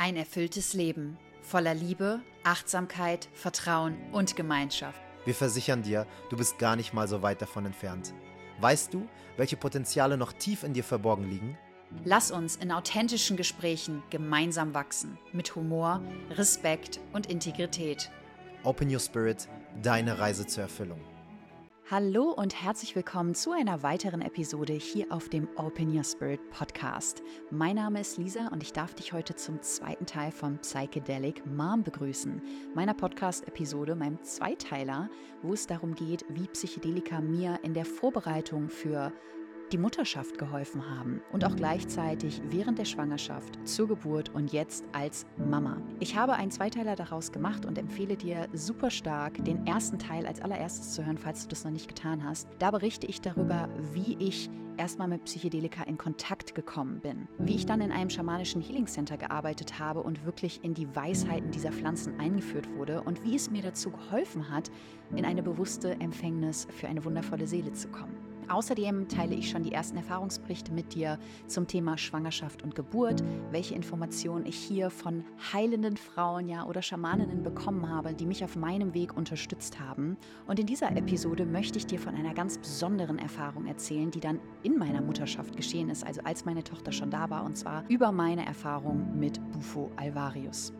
Ein erfülltes Leben voller Liebe, Achtsamkeit, Vertrauen und Gemeinschaft. Wir versichern dir, du bist gar nicht mal so weit davon entfernt. Weißt du, welche Potenziale noch tief in dir verborgen liegen? Lass uns in authentischen Gesprächen gemeinsam wachsen, mit Humor, Respekt und Integrität. Open Your Spirit, deine Reise zur Erfüllung. Hallo und herzlich willkommen zu einer weiteren Episode hier auf dem Open Your Spirit Podcast. Mein Name ist Lisa und ich darf dich heute zum zweiten Teil von Psychedelic Mom begrüßen, meiner Podcast-Episode, meinem Zweiteiler, wo es darum geht, wie Psychedelika mir in der Vorbereitung für die Mutterschaft geholfen haben und auch gleichzeitig während der Schwangerschaft, zur Geburt und jetzt als Mama. Ich habe einen Zweiteiler daraus gemacht und empfehle dir super stark, den ersten Teil als allererstes zu hören, falls du das noch nicht getan hast. Da berichte ich darüber, wie ich erstmal mit Psychedelika in Kontakt gekommen bin, wie ich dann in einem schamanischen Healing Center gearbeitet habe und wirklich in die Weisheiten dieser Pflanzen eingeführt wurde und wie es mir dazu geholfen hat, in eine bewusste Empfängnis für eine wundervolle Seele zu kommen. Außerdem teile ich schon die ersten Erfahrungsberichte mit dir zum Thema Schwangerschaft und Geburt, welche Informationen ich hier von heilenden Frauen ja oder Schamaninnen bekommen habe, die mich auf meinem Weg unterstützt haben. Und in dieser Episode möchte ich dir von einer ganz besonderen Erfahrung erzählen, die dann in meiner Mutterschaft geschehen ist, also als meine Tochter schon da war, und zwar über meine Erfahrung mit Bufo alvarius.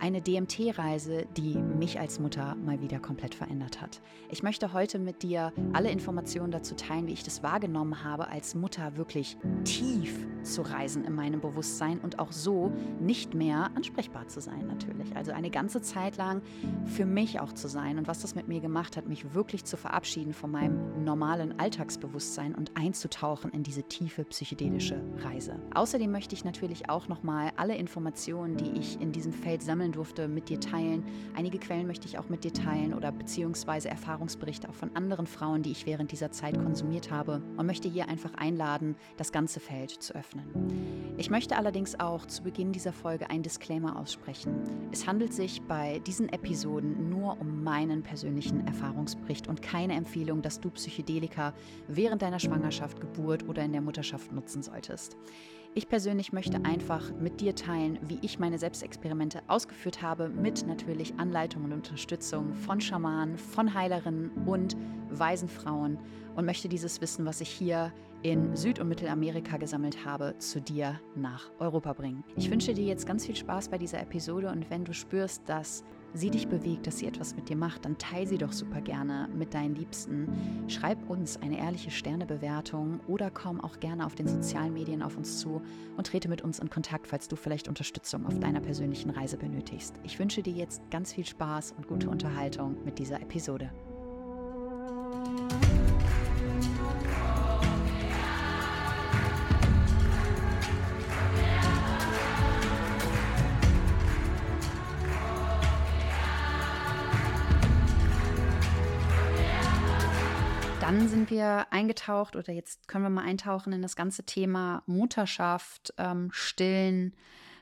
Eine DMT-Reise, die mich als Mutter mal wieder komplett verändert hat. Ich möchte heute mit dir alle Informationen dazu teilen, wie ich das wahrgenommen habe, als Mutter wirklich tief zu reisen in meinem Bewusstsein und auch so nicht mehr ansprechbar zu sein natürlich. Also eine ganze Zeit lang für mich auch zu sein und was das mit mir gemacht hat, mich wirklich zu verabschieden von meinem normalen Alltagsbewusstsein und einzutauchen in diese tiefe psychedelische Reise. Außerdem möchte ich natürlich auch nochmal alle Informationen, die ich in diesem Feld sammeln sammeln durfte, mit dir teilen. Einige Quellen möchte ich auch mit dir teilen oder beziehungsweise Erfahrungsberichte auch von anderen Frauen, die ich während dieser Zeit konsumiert habe und möchte hier einfach einladen, das ganze Feld zu öffnen. Ich möchte allerdings auch zu Beginn dieser Folge ein Disclaimer aussprechen. Es handelt sich bei diesen Episoden nur um meinen persönlichen Erfahrungsbericht und keine Empfehlung, dass du Psychedelika während deiner Schwangerschaft, Geburt oder in der Mutterschaft nutzen solltest. Ich persönlich möchte einfach mit dir teilen, wie ich meine Selbstexperimente ausgeführt habe, mit natürlich Anleitung und Unterstützung von Schamanen, von Heilerinnen und weisen Frauen und möchte dieses Wissen, was ich hier in Süd- und Mittelamerika gesammelt habe, zu dir nach Europa bringen. Ich wünsche dir jetzt ganz viel Spaß bei dieser Episode und wenn du spürst, dass sie dich bewegt, dass sie etwas mit dir macht, dann teile sie doch super gerne mit deinen Liebsten. Schreib uns eine ehrliche Sternebewertung oder komm auch gerne auf den sozialen Medien auf uns zu und trete mit uns in Kontakt, falls du vielleicht Unterstützung auf deiner persönlichen Reise benötigst. Ich wünsche dir jetzt ganz viel Spaß und gute Unterhaltung mit dieser Episode. Dann sind wir eingetaucht oder jetzt können wir mal eintauchen in das ganze Thema Mutterschaft, ähm, Stillen,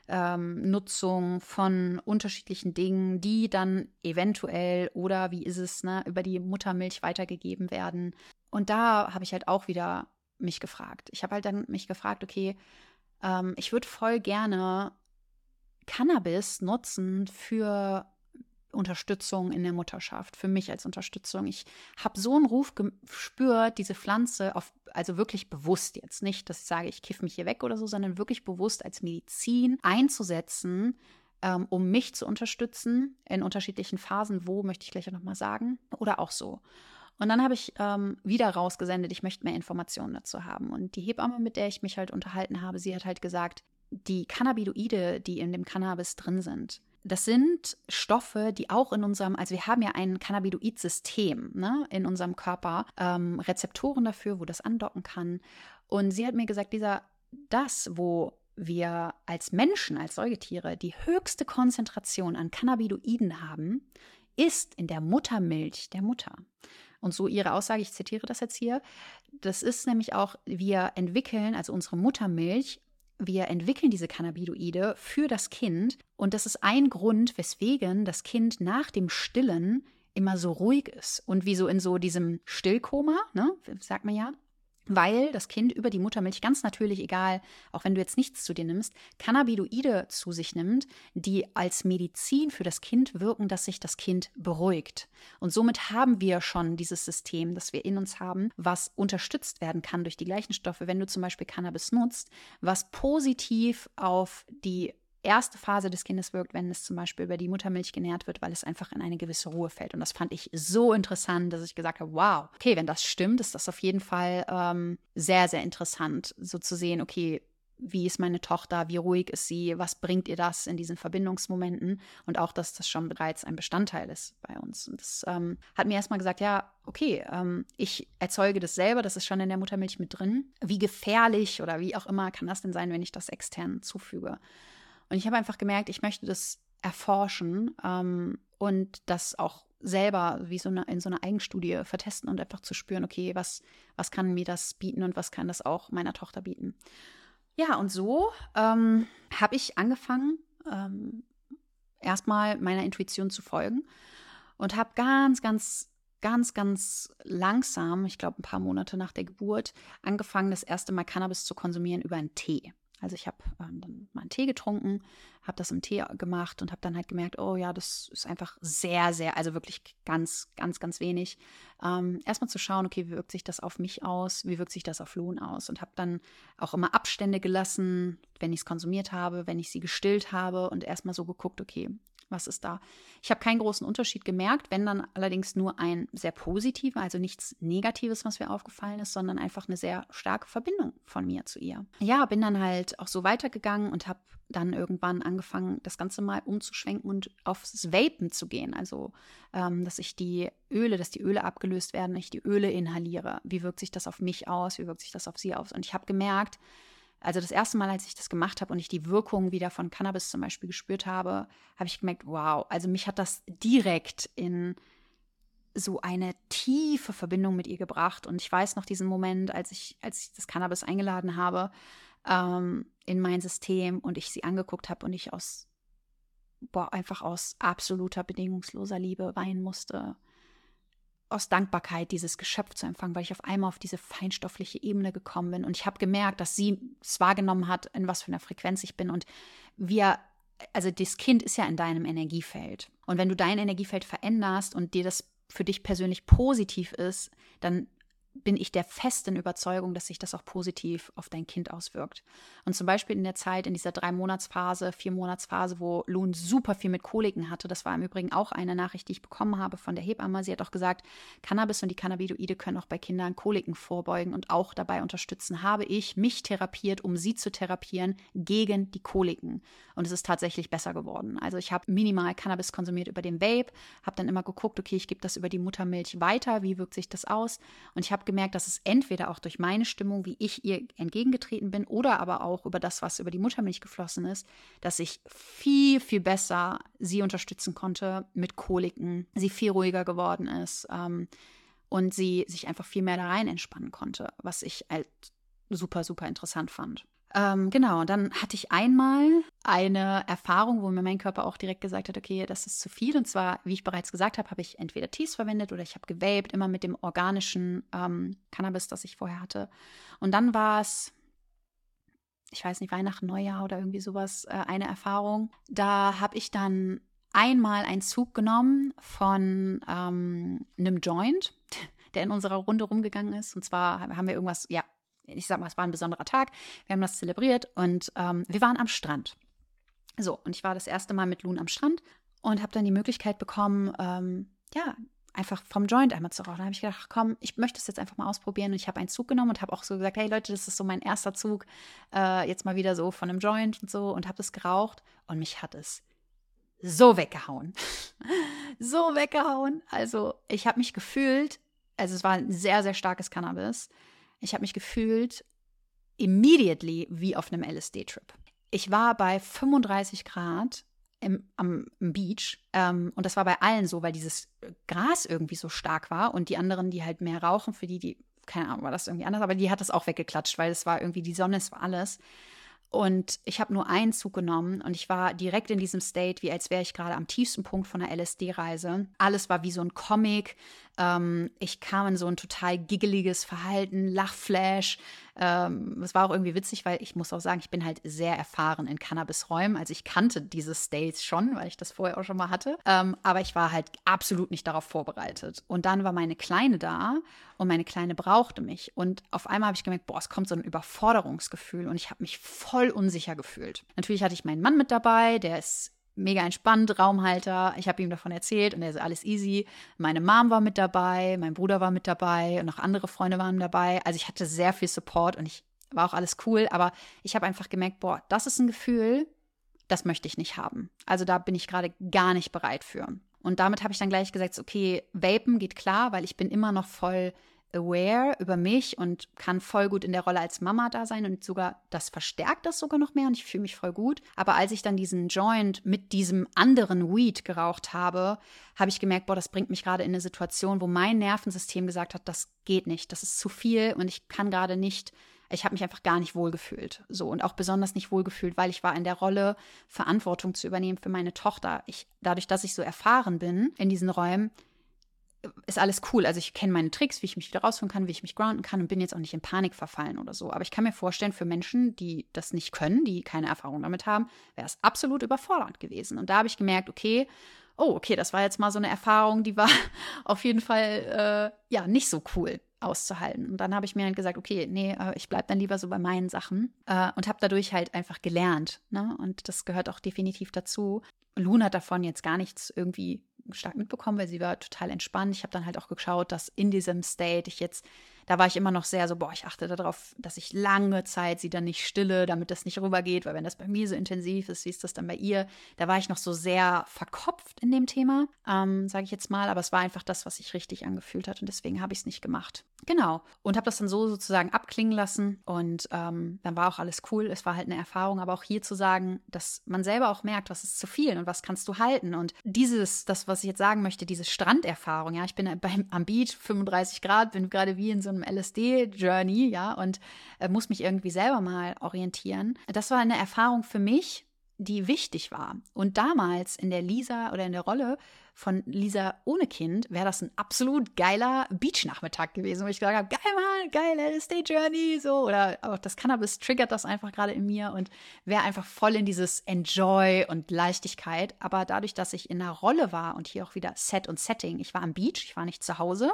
ähm, Nutzung von unterschiedlichen Dingen, die dann eventuell oder wie ist es, ne, über die Muttermilch weitergegeben werden. Und da habe ich halt auch wieder mich gefragt. Ich habe halt dann mich gefragt, okay, ähm, ich würde voll gerne Cannabis nutzen für Unterstützung in der Mutterschaft, für mich als Unterstützung. Ich habe so einen Ruf gespürt, diese Pflanze, auf, also wirklich bewusst jetzt, nicht, dass ich sage, ich kiff mich hier weg oder so, sondern wirklich bewusst als Medizin einzusetzen, ähm, um mich zu unterstützen in unterschiedlichen Phasen. Wo möchte ich gleich nochmal sagen? Oder auch so. Und dann habe ich ähm, wieder rausgesendet, ich möchte mehr Informationen dazu haben. Und die Hebamme, mit der ich mich halt unterhalten habe, sie hat halt gesagt, die Cannabinoide, die in dem Cannabis drin sind, das sind Stoffe, die auch in unserem, also wir haben ja ein Cannabinoid-System ne, in unserem Körper, ähm, Rezeptoren dafür, wo das andocken kann. Und sie hat mir gesagt, dieser, das, wo wir als Menschen, als Säugetiere die höchste Konzentration an Cannabinoiden haben, ist in der Muttermilch der Mutter. Und so ihre Aussage, ich zitiere das jetzt hier, das ist nämlich auch, wir entwickeln, also unsere Muttermilch wir entwickeln diese Cannabinoide für das Kind. Und das ist ein Grund, weswegen das Kind nach dem Stillen immer so ruhig ist. Und wie so in so diesem Stillkoma, ne, sagt man ja, weil das Kind über die Muttermilch ganz natürlich, egal, auch wenn du jetzt nichts zu dir nimmst, Cannabinoide zu sich nimmt, die als Medizin für das Kind wirken, dass sich das Kind beruhigt. Und somit haben wir schon dieses System, das wir in uns haben, was unterstützt werden kann durch die gleichen Stoffe, wenn du zum Beispiel Cannabis nutzt, was positiv auf die erste Phase des Kindes wirkt, wenn es zum Beispiel über die Muttermilch genährt wird, weil es einfach in eine gewisse Ruhe fällt. Und das fand ich so interessant, dass ich gesagt habe, wow, okay, wenn das stimmt, ist das auf jeden Fall ähm, sehr, sehr interessant, so zu sehen, okay, wie ist meine Tochter, wie ruhig ist sie, was bringt ihr das in diesen Verbindungsmomenten und auch, dass das schon bereits ein Bestandteil ist bei uns. Und das ähm, hat mir erstmal gesagt, ja, okay, ähm, ich erzeuge das selber, das ist schon in der Muttermilch mit drin. Wie gefährlich oder wie auch immer kann das denn sein, wenn ich das extern zufüge? Und ich habe einfach gemerkt, ich möchte das erforschen ähm, und das auch selber wie so eine, in so einer Eigenstudie vertesten und einfach zu spüren, okay, was, was kann mir das bieten und was kann das auch meiner Tochter bieten. Ja, und so ähm, habe ich angefangen, ähm, erstmal meiner Intuition zu folgen und habe ganz, ganz, ganz, ganz langsam, ich glaube ein paar Monate nach der Geburt, angefangen, das erste Mal Cannabis zu konsumieren über einen Tee. Also ich habe ähm, dann mal einen Tee getrunken, habe das im Tee gemacht und habe dann halt gemerkt, oh ja, das ist einfach sehr, sehr, also wirklich ganz, ganz, ganz wenig. Ähm, erstmal zu schauen, okay, wie wirkt sich das auf mich aus, wie wirkt sich das auf Lohn aus und habe dann auch immer Abstände gelassen, wenn ich es konsumiert habe, wenn ich sie gestillt habe und erstmal so geguckt, okay, was ist da? Ich habe keinen großen Unterschied gemerkt, wenn dann allerdings nur ein sehr positiver, also nichts Negatives, was mir aufgefallen ist, sondern einfach eine sehr starke Verbindung von mir zu ihr. Ja, bin dann halt auch so weitergegangen und habe dann irgendwann angefangen, das Ganze mal umzuschwenken und aufs Vapen zu gehen. Also, ähm, dass ich die Öle, dass die Öle abgelöst werden, ich die Öle inhaliere. Wie wirkt sich das auf mich aus? Wie wirkt sich das auf sie aus? Und ich habe gemerkt, also das erste Mal, als ich das gemacht habe und ich die Wirkung wieder von Cannabis zum Beispiel gespürt habe, habe ich gemerkt, wow, also mich hat das direkt in so eine tiefe Verbindung mit ihr gebracht. Und ich weiß noch diesen Moment, als ich, als ich das Cannabis eingeladen habe ähm, in mein System und ich sie angeguckt habe und ich aus, boah, einfach aus absoluter bedingungsloser Liebe weinen musste aus Dankbarkeit dieses Geschöpf zu empfangen, weil ich auf einmal auf diese feinstoffliche Ebene gekommen bin. Und ich habe gemerkt, dass sie es wahrgenommen hat, in was für einer Frequenz ich bin. Und wir, also das Kind ist ja in deinem Energiefeld. Und wenn du dein Energiefeld veränderst und dir das für dich persönlich positiv ist, dann bin ich der festen Überzeugung, dass sich das auch positiv auf dein Kind auswirkt. Und zum Beispiel in der Zeit, in dieser drei-Monats-Phase, vier-Monats-Phase, wo Loon super viel mit Koliken hatte, das war im Übrigen auch eine Nachricht, die ich bekommen habe von der Hebamme. Sie hat auch gesagt, Cannabis und die Cannabinoide können auch bei Kindern Koliken vorbeugen und auch dabei unterstützen. Habe ich mich therapiert, um sie zu therapieren gegen die Koliken. Und es ist tatsächlich besser geworden. Also ich habe minimal Cannabis konsumiert über den Vape, habe dann immer geguckt, okay, ich gebe das über die Muttermilch weiter, wie wirkt sich das aus? Und ich habe gemerkt, dass es entweder auch durch meine Stimmung, wie ich ihr entgegengetreten bin, oder aber auch über das, was über die Muttermilch geflossen ist, dass ich viel, viel besser sie unterstützen konnte mit Koliken, sie viel ruhiger geworden ist ähm, und sie sich einfach viel mehr da rein entspannen konnte, was ich halt super, super interessant fand. Ähm, genau, und dann hatte ich einmal eine Erfahrung, wo mir mein Körper auch direkt gesagt hat, okay, das ist zu viel. Und zwar, wie ich bereits gesagt habe, habe ich entweder Tees verwendet oder ich habe gewaped, immer mit dem organischen ähm, Cannabis, das ich vorher hatte. Und dann war es, ich weiß nicht, Weihnachten, Neujahr oder irgendwie sowas, äh, eine Erfahrung. Da habe ich dann einmal einen Zug genommen von ähm, einem Joint, der in unserer Runde rumgegangen ist. Und zwar haben wir irgendwas, ja, ich sag mal, es war ein besonderer Tag. Wir haben das zelebriert und ähm, wir waren am Strand. So, und ich war das erste Mal mit Loon am Strand und habe dann die Möglichkeit bekommen, ähm, ja, einfach vom Joint einmal zu rauchen. Da habe ich gedacht, komm, ich möchte es jetzt einfach mal ausprobieren. Und ich habe einen Zug genommen und habe auch so gesagt, hey Leute, das ist so mein erster Zug, äh, jetzt mal wieder so von einem Joint und so und habe das geraucht und mich hat es so weggehauen. so weggehauen. Also ich habe mich gefühlt, also es war ein sehr, sehr starkes Cannabis. Ich habe mich gefühlt immediately wie auf einem LSD-Trip. Ich war bei 35 Grad im, am Beach ähm, und das war bei allen so, weil dieses Gras irgendwie so stark war und die anderen, die halt mehr rauchen, für die, die, keine Ahnung, war das irgendwie anders, aber die hat das auch weggeklatscht, weil es war irgendwie die Sonne, es war alles. Und ich habe nur einen Zug genommen und ich war direkt in diesem State, wie als wäre ich gerade am tiefsten Punkt von einer LSD-Reise. Alles war wie so ein Comic. Ähm, ich kam in so ein total giggeliges Verhalten, Lachflash. Ähm, es war auch irgendwie witzig, weil ich muss auch sagen, ich bin halt sehr erfahren in Cannabis-Räumen. Also ich kannte diese States schon, weil ich das vorher auch schon mal hatte. Ähm, aber ich war halt absolut nicht darauf vorbereitet. Und dann war meine Kleine da und meine Kleine brauchte mich. Und auf einmal habe ich gemerkt, boah, es kommt so ein Überforderungsgefühl und ich habe mich voll unsicher gefühlt. Natürlich hatte ich meinen Mann mit dabei, der ist mega entspannt, Raumhalter. Ich habe ihm davon erzählt und er ist alles easy. Meine Mom war mit dabei, mein Bruder war mit dabei und noch andere Freunde waren dabei. Also ich hatte sehr viel Support und ich war auch alles cool, aber ich habe einfach gemerkt, boah, das ist ein Gefühl, das möchte ich nicht haben. Also da bin ich gerade gar nicht bereit für. Und damit habe ich dann gleich gesagt, okay, Vapen geht klar, weil ich bin immer noch voll aware über mich und kann voll gut in der Rolle als Mama da sein und sogar das verstärkt das sogar noch mehr und ich fühle mich voll gut. Aber als ich dann diesen Joint mit diesem anderen Weed geraucht habe, habe ich gemerkt, boah, das bringt mich gerade in eine Situation, wo mein Nervensystem gesagt hat, das geht nicht, das ist zu viel und ich kann gerade nicht ich habe mich einfach gar nicht wohlgefühlt. So und auch besonders nicht wohlgefühlt, weil ich war in der Rolle, Verantwortung zu übernehmen für meine Tochter. Ich, dadurch, dass ich so erfahren bin in diesen Räumen, ist alles cool. Also ich kenne meine Tricks, wie ich mich wieder rausholen kann, wie ich mich grounden kann und bin jetzt auch nicht in Panik verfallen oder so. Aber ich kann mir vorstellen, für Menschen, die das nicht können, die keine Erfahrung damit haben, wäre es absolut überfordernd gewesen. Und da habe ich gemerkt, okay, oh, okay, das war jetzt mal so eine Erfahrung, die war auf jeden Fall äh, ja nicht so cool auszuhalten. Und dann habe ich mir halt gesagt, okay, nee, äh, ich bleibe dann lieber so bei meinen Sachen äh, und habe dadurch halt einfach gelernt. Ne? Und das gehört auch definitiv dazu. Loon hat davon jetzt gar nichts irgendwie stark mitbekommen, weil sie war total entspannt. Ich habe dann halt auch geschaut, dass in diesem State ich jetzt da war ich immer noch sehr so, boah, ich achte darauf, dass ich lange Zeit sie dann nicht stille, damit das nicht rübergeht, weil wenn das bei mir so intensiv ist, wie ist das dann bei ihr? Da war ich noch so sehr verkopft in dem Thema, ähm, sage ich jetzt mal, aber es war einfach das, was sich richtig angefühlt hat und deswegen habe ich es nicht gemacht. Genau. Und habe das dann so sozusagen abklingen lassen und ähm, dann war auch alles cool. Es war halt eine Erfahrung, aber auch hier zu sagen, dass man selber auch merkt, was ist zu viel und was kannst du halten. Und dieses, das, was ich jetzt sagen möchte, diese Stranderfahrung, ja, ich bin beim, am Beach, 35 Grad, bin gerade wie in so einem LSD-Journey, ja, und äh, muss mich irgendwie selber mal orientieren. Das war eine Erfahrung für mich, die wichtig war. Und damals in der Lisa oder in der Rolle von Lisa ohne Kind wäre das ein absolut geiler Beach-Nachmittag gewesen, wo ich gesagt habe, geil Mann, geil LSD-Journey, so. Oder auch das Cannabis triggert das einfach gerade in mir und wäre einfach voll in dieses Enjoy und Leichtigkeit. Aber dadurch, dass ich in einer Rolle war und hier auch wieder Set und Setting, ich war am Beach, ich war nicht zu Hause,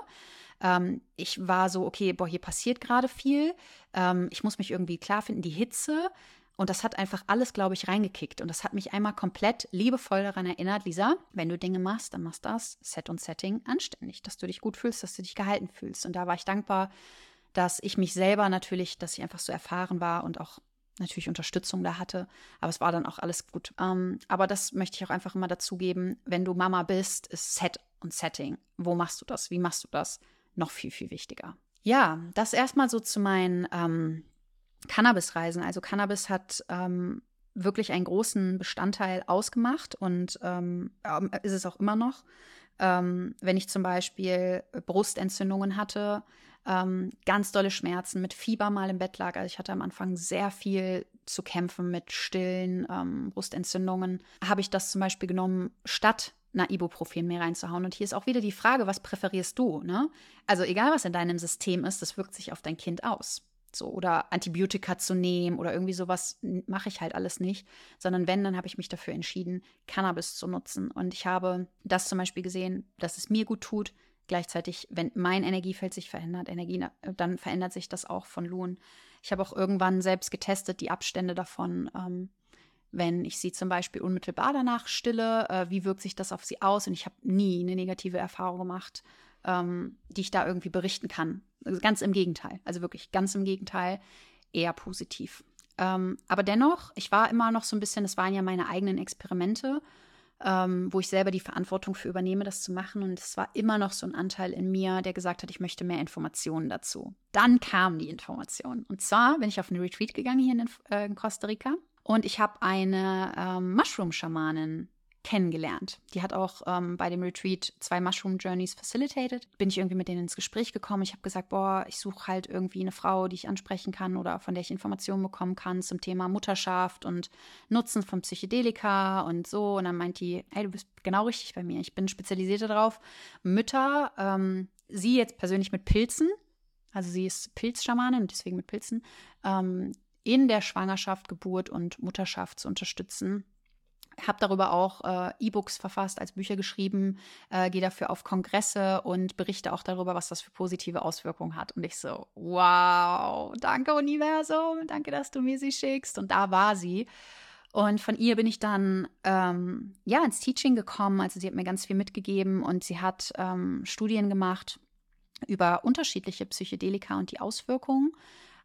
ähm, ich war so, okay, boah, hier passiert gerade viel. Ähm, ich muss mich irgendwie klar finden, die Hitze. Und das hat einfach alles, glaube ich, reingekickt. Und das hat mich einmal komplett liebevoll daran erinnert, Lisa, wenn du Dinge machst, dann machst das Set und Setting anständig, dass du dich gut fühlst, dass du dich gehalten fühlst. Und da war ich dankbar, dass ich mich selber natürlich, dass ich einfach so erfahren war und auch natürlich Unterstützung da hatte. Aber es war dann auch alles gut. Ähm, aber das möchte ich auch einfach immer dazu geben, wenn du Mama bist, ist Set und Setting. Wo machst du das? Wie machst du das? noch viel, viel wichtiger. Ja, das erstmal so zu meinen ähm, Cannabis-Reisen. Also Cannabis hat ähm, wirklich einen großen Bestandteil ausgemacht und ähm, ähm ist es auch immer noch. Ähm, wenn ich zum Beispiel Brustentzündungen hatte, ähm, ganz dolle Schmerzen, mit Fieber mal im Bett lag. Also ich hatte am Anfang sehr viel zu kämpfen mit stillen Brustentzündungen. Habe ich das zum Beispiel genommen, statt na, Ibuprofen mehr reinzuhauen. Und hier ist auch wieder die Frage, was präferierst du? Ne? Also egal, was in deinem System ist, das wirkt sich auf dein Kind aus. So, oder Antibiotika zu nehmen oder irgendwie sowas mache ich halt alles nicht, sondern wenn, dann habe ich mich dafür entschieden, Cannabis zu nutzen. Und ich habe das zum Beispiel gesehen, dass es mir gut tut. Gleichzeitig, wenn mein Energiefeld sich verändert, Energie, dann verändert sich das auch von Lohn. Ich habe auch irgendwann selbst getestet, die Abstände davon. Ähm, wenn ich sie zum Beispiel unmittelbar danach stille, äh, wie wirkt sich das auf sie aus? Und ich habe nie eine negative Erfahrung gemacht, ähm, die ich da irgendwie berichten kann. Ganz im Gegenteil, also wirklich ganz im Gegenteil, eher positiv. Ähm, aber dennoch, ich war immer noch so ein bisschen, es waren ja meine eigenen Experimente, ähm, wo ich selber die Verantwortung für übernehme, das zu machen. Und es war immer noch so ein Anteil in mir, der gesagt hat, ich möchte mehr Informationen dazu. Dann kamen die Informationen. Und zwar bin ich auf einen Retreat gegangen hier in, äh, in Costa Rica und ich habe eine ähm, Mushroom-Schamanin kennengelernt. Die hat auch ähm, bei dem Retreat zwei Mushroom Journeys facilitated. Bin ich irgendwie mit denen ins Gespräch gekommen. Ich habe gesagt, boah, ich suche halt irgendwie eine Frau, die ich ansprechen kann oder von der ich Informationen bekommen kann zum Thema Mutterschaft und Nutzen von Psychedelika und so. Und dann meint die, hey, du bist genau richtig bei mir. Ich bin spezialisiert darauf, Mütter ähm, sie jetzt persönlich mit Pilzen, also sie ist Pilzschamanin und deswegen mit Pilzen, ähm, in der Schwangerschaft, Geburt und Mutterschaft zu unterstützen habe darüber auch äh, E-Books verfasst, als Bücher geschrieben, äh, gehe dafür auf Kongresse und berichte auch darüber, was das für positive Auswirkungen hat. Und ich so, wow, danke Universum, danke, dass du mir sie schickst. Und da war sie. Und von ihr bin ich dann ähm, ja ins Teaching gekommen. Also sie hat mir ganz viel mitgegeben und sie hat ähm, Studien gemacht über unterschiedliche Psychedelika und die Auswirkungen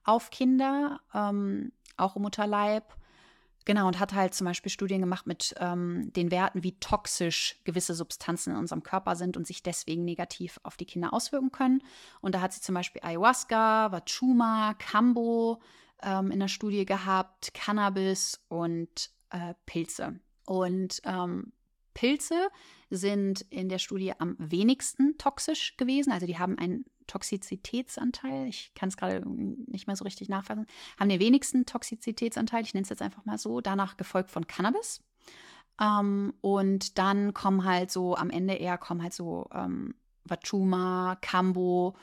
auf Kinder, ähm, auch im Mutterleib Genau, und hat halt zum Beispiel Studien gemacht mit ähm, den Werten, wie toxisch gewisse Substanzen in unserem Körper sind und sich deswegen negativ auf die Kinder auswirken können. Und da hat sie zum Beispiel Ayahuasca, Wachuma, Kambo ähm, in der Studie gehabt, Cannabis und äh, Pilze. Und ähm, Pilze sind in der Studie am wenigsten toxisch gewesen. Also die haben einen Toxizitätsanteil, ich kann es gerade nicht mehr so richtig nachfassen, haben den wenigsten Toxizitätsanteil, ich nenne es jetzt einfach mal so, danach gefolgt von Cannabis. Ähm, und dann kommen halt so, am Ende eher kommen halt so ähm, Wachuma, Kambo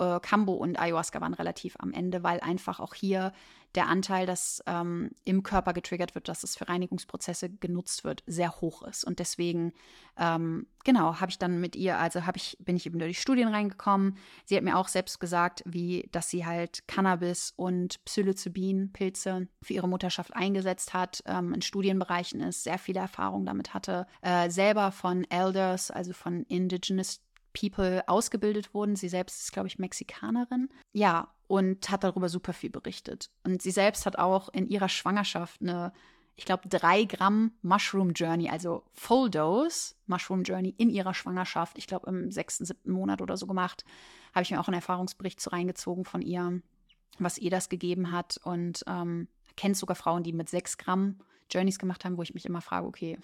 äh, Cambo und Ayahuasca waren relativ am Ende, weil einfach auch hier der Anteil, das ähm, im Körper getriggert wird, dass es für Reinigungsprozesse genutzt wird, sehr hoch ist. Und deswegen, ähm, genau, habe ich dann mit ihr, also habe ich, bin ich eben durch die Studien reingekommen. Sie hat mir auch selbst gesagt, wie, dass sie halt Cannabis und Psilocybin-Pilze für ihre Mutterschaft eingesetzt hat, ähm, in Studienbereichen ist, sehr viele Erfahrungen damit hatte, äh, selber von Elders, also von Indigenous People ausgebildet wurden. Sie selbst ist, glaube ich, Mexikanerin. Ja, und hat darüber super viel berichtet. Und sie selbst hat auch in ihrer Schwangerschaft eine, ich glaube, drei Gramm Mushroom Journey, also Full Dose Mushroom Journey in ihrer Schwangerschaft, ich glaube, im sechsten, siebten Monat oder so gemacht. Habe ich mir auch einen Erfahrungsbericht zu reingezogen von ihr, was ihr das gegeben hat. Und ähm, kennt sogar Frauen, die mit sechs Gramm Journeys gemacht haben, wo ich mich immer frage, okay,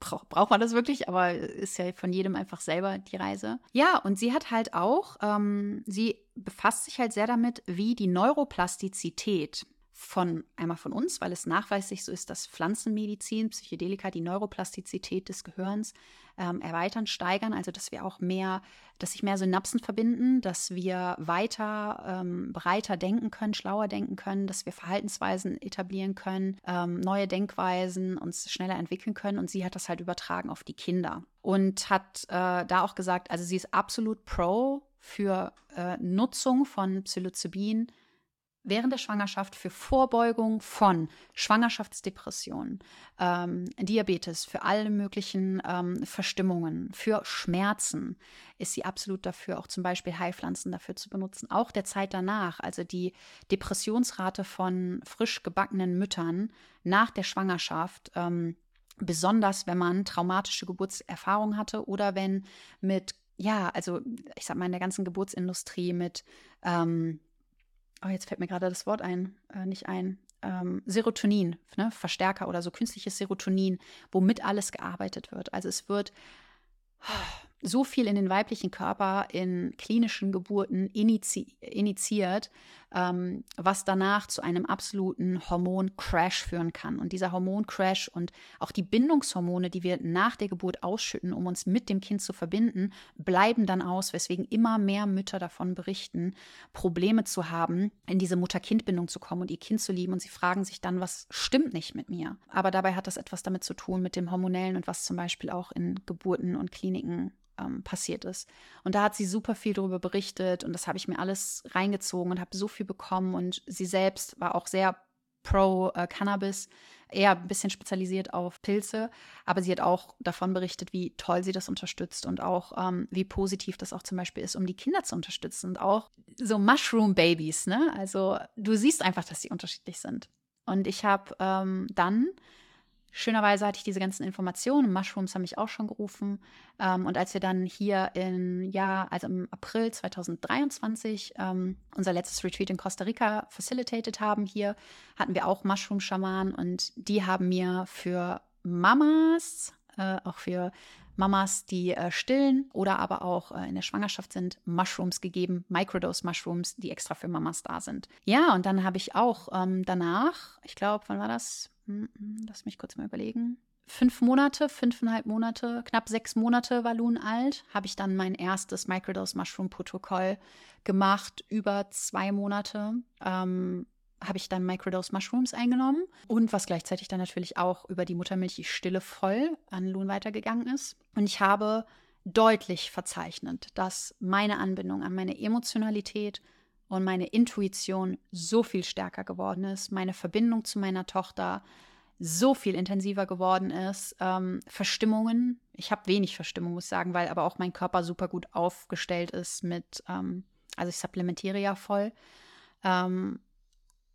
braucht brauch man das wirklich, aber ist ja von jedem einfach selber die Reise. Ja, und sie hat halt auch, ähm, sie befasst sich halt sehr damit, wie die Neuroplastizität von einmal von uns, weil es nachweislich so ist, dass Pflanzenmedizin, Psychedelika die Neuroplastizität des Gehirns ähm, erweitern, steigern, also dass wir auch mehr, dass sich mehr Synapsen verbinden, dass wir weiter ähm, breiter denken können, schlauer denken können, dass wir Verhaltensweisen etablieren können, ähm, neue Denkweisen uns schneller entwickeln können. Und sie hat das halt übertragen auf die Kinder und hat äh, da auch gesagt, also sie ist absolut pro für äh, Nutzung von Psilocybin während der Schwangerschaft für Vorbeugung von Schwangerschaftsdepressionen, ähm, Diabetes, für alle möglichen ähm, Verstimmungen, für Schmerzen ist sie absolut dafür, auch zum Beispiel Heilpflanzen dafür zu benutzen. Auch der Zeit danach, also die Depressionsrate von frisch gebackenen Müttern nach der Schwangerschaft. Ähm, besonders wenn man traumatische Geburtserfahrungen hatte oder wenn mit ja, also ich sag mal in der ganzen Geburtsindustrie mit ähm, oh, jetzt fällt mir gerade das Wort ein, äh, nicht ein, ähm, Serotonin, ne, Verstärker oder so künstliches Serotonin, womit alles gearbeitet wird. Also es wird so viel in den weiblichen Körper in klinischen Geburten inizi initiiert, ähm, was danach zu einem absoluten Hormoncrash führen kann. Und dieser Hormoncrash und auch die Bindungshormone, die wir nach der Geburt ausschütten, um uns mit dem Kind zu verbinden, bleiben dann aus, weswegen immer mehr Mütter davon berichten, Probleme zu haben, in diese Mutter-Kind-Bindung zu kommen und ihr Kind zu lieben. Und sie fragen sich dann, was stimmt nicht mit mir? Aber dabei hat das etwas damit zu tun mit dem Hormonellen und was zum Beispiel auch in Geburten und Kliniken ähm, passiert ist. Und da hat sie super viel darüber berichtet und das habe ich mir alles reingezogen und habe so viel bekommen. Und sie selbst war auch sehr pro äh, Cannabis, eher ein bisschen spezialisiert auf Pilze, aber sie hat auch davon berichtet, wie toll sie das unterstützt und auch ähm, wie positiv das auch zum Beispiel ist, um die Kinder zu unterstützen und auch so Mushroom-Babys, ne? Also du siehst einfach, dass sie unterschiedlich sind. Und ich habe ähm, dann Schönerweise hatte ich diese ganzen Informationen. Mushrooms haben mich auch schon gerufen. Ähm, und als wir dann hier im Jahr, also im April 2023, ähm, unser letztes Retreat in Costa Rica facilitated haben, hier hatten wir auch Mushroom-Schamanen und die haben mir für Mamas, äh, auch für Mamas, die äh, stillen oder aber auch äh, in der Schwangerschaft sind, Mushrooms gegeben, Microdose-Mushrooms, die extra für Mamas da sind. Ja, und dann habe ich auch ähm, danach, ich glaube, wann war das? Hm, hm, lass mich kurz mal überlegen. fünf Monate, fünfeinhalb Monate, knapp sechs Monate war Loon alt, habe ich dann mein erstes Microdose Mushroom Protokoll gemacht. Über zwei Monate ähm, habe ich dann Microdose Mushrooms eingenommen und was gleichzeitig dann natürlich auch über die Muttermilch die Stille voll an Loon weitergegangen ist. Und ich habe deutlich verzeichnet, dass meine Anbindung an meine Emotionalität und meine Intuition so viel stärker geworden ist, meine Verbindung zu meiner Tochter so viel intensiver geworden ist. Ähm, Verstimmungen, ich habe wenig Verstimmung, muss ich sagen, weil aber auch mein Körper super gut aufgestellt ist mit, ähm, also ich supplementiere ja voll. Ähm,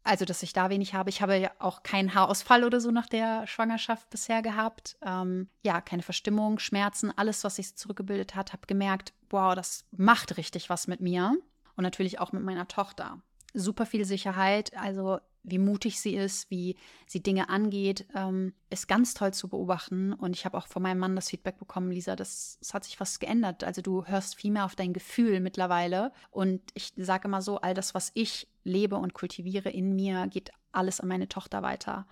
also, dass ich da wenig habe. Ich habe ja auch keinen Haarausfall oder so nach der Schwangerschaft bisher gehabt. Ähm, ja, keine Verstimmung, Schmerzen, alles, was sich zurückgebildet hat, habe gemerkt, wow, das macht richtig was mit mir und natürlich auch mit meiner Tochter. Super viel Sicherheit, also wie mutig sie ist, wie sie Dinge angeht, ähm, ist ganz toll zu beobachten. Und ich habe auch von meinem Mann das Feedback bekommen, Lisa, das, das, hat sich was geändert. Also du hörst viel mehr auf dein Gefühl mittlerweile. Und ich sage immer so, all das, was ich lebe und kultiviere in mir, geht alles an meine Tochter weiter.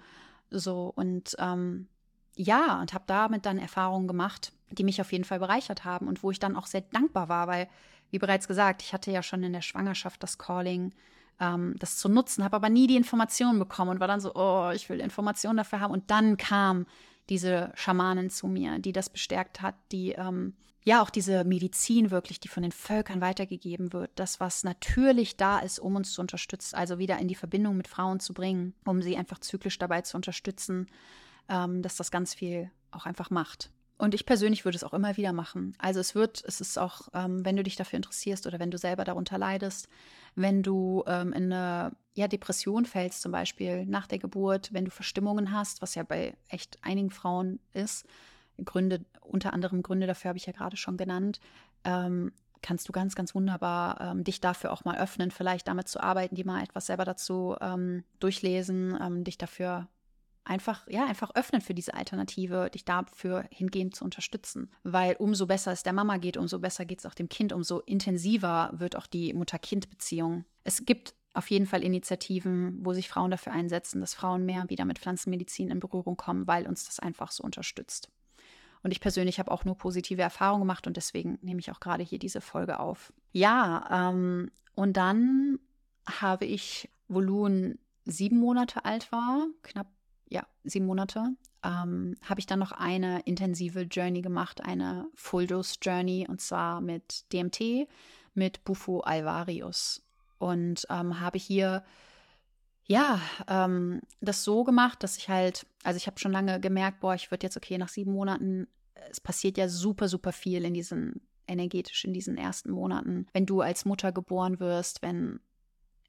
So und ähm, ja, und habe damit dann Erfahrungen gemacht, die mich auf jeden Fall bereichert haben und wo ich dann auch sehr dankbar war, weil, wie bereits gesagt, ich hatte ja schon in der Schwangerschaft das Calling, ähm, das zu nutzen, habe aber nie die Informationen bekommen und war dann so, oh, ich will Informationen dafür haben. Und dann kam diese Schamanin zu mir, die das bestärkt hat, die ähm, ja auch diese Medizin wirklich, die von den Völkern weitergegeben wird, das, was natürlich da ist, um uns zu unterstützen, also wieder in die Verbindung mit Frauen zu bringen, um sie einfach zyklisch dabei zu unterstützen, ähm, dass das ganz viel auch einfach macht. Und ich persönlich würde es auch immer wieder machen. Also es wird, es ist auch, ähm, wenn du dich dafür interessierst oder wenn du selber darunter leidest, wenn du ähm, in eine ja, Depression fällst, zum Beispiel nach der Geburt, wenn du Verstimmungen hast, was ja bei echt einigen Frauen ist, Gründe, unter anderem Gründe dafür habe ich ja gerade schon genannt, ähm, kannst du ganz, ganz wunderbar ähm, dich dafür auch mal öffnen, vielleicht damit zu arbeiten, die mal etwas selber dazu ähm, durchlesen, ähm, dich dafür einfach, ja, einfach öffnen für diese Alternative, dich dafür hingehend zu unterstützen. Weil umso besser es der Mama geht, umso besser geht es auch dem Kind, umso intensiver wird auch die Mutter-Kind-Beziehung. Es gibt auf jeden Fall Initiativen, wo sich Frauen dafür einsetzen, dass Frauen mehr wieder mit Pflanzenmedizin in Berührung kommen, weil uns das einfach so unterstützt. Und ich persönlich habe auch nur positive Erfahrungen gemacht und deswegen nehme ich auch gerade hier diese Folge auf. Ja, ähm, und dann habe ich, wo Lun sieben Monate alt war, knapp ja, sieben Monate, ähm, habe ich dann noch eine intensive Journey gemacht, eine Full-Dose-Journey und zwar mit DMT, mit Bufo alvarius. Und ähm, habe hier ja, ähm, das so gemacht, dass ich halt, also ich habe schon lange gemerkt, boah, ich würde jetzt okay, nach sieben Monaten, es passiert ja super, super viel in diesen energetisch in diesen ersten Monaten. Wenn du als Mutter geboren wirst, wenn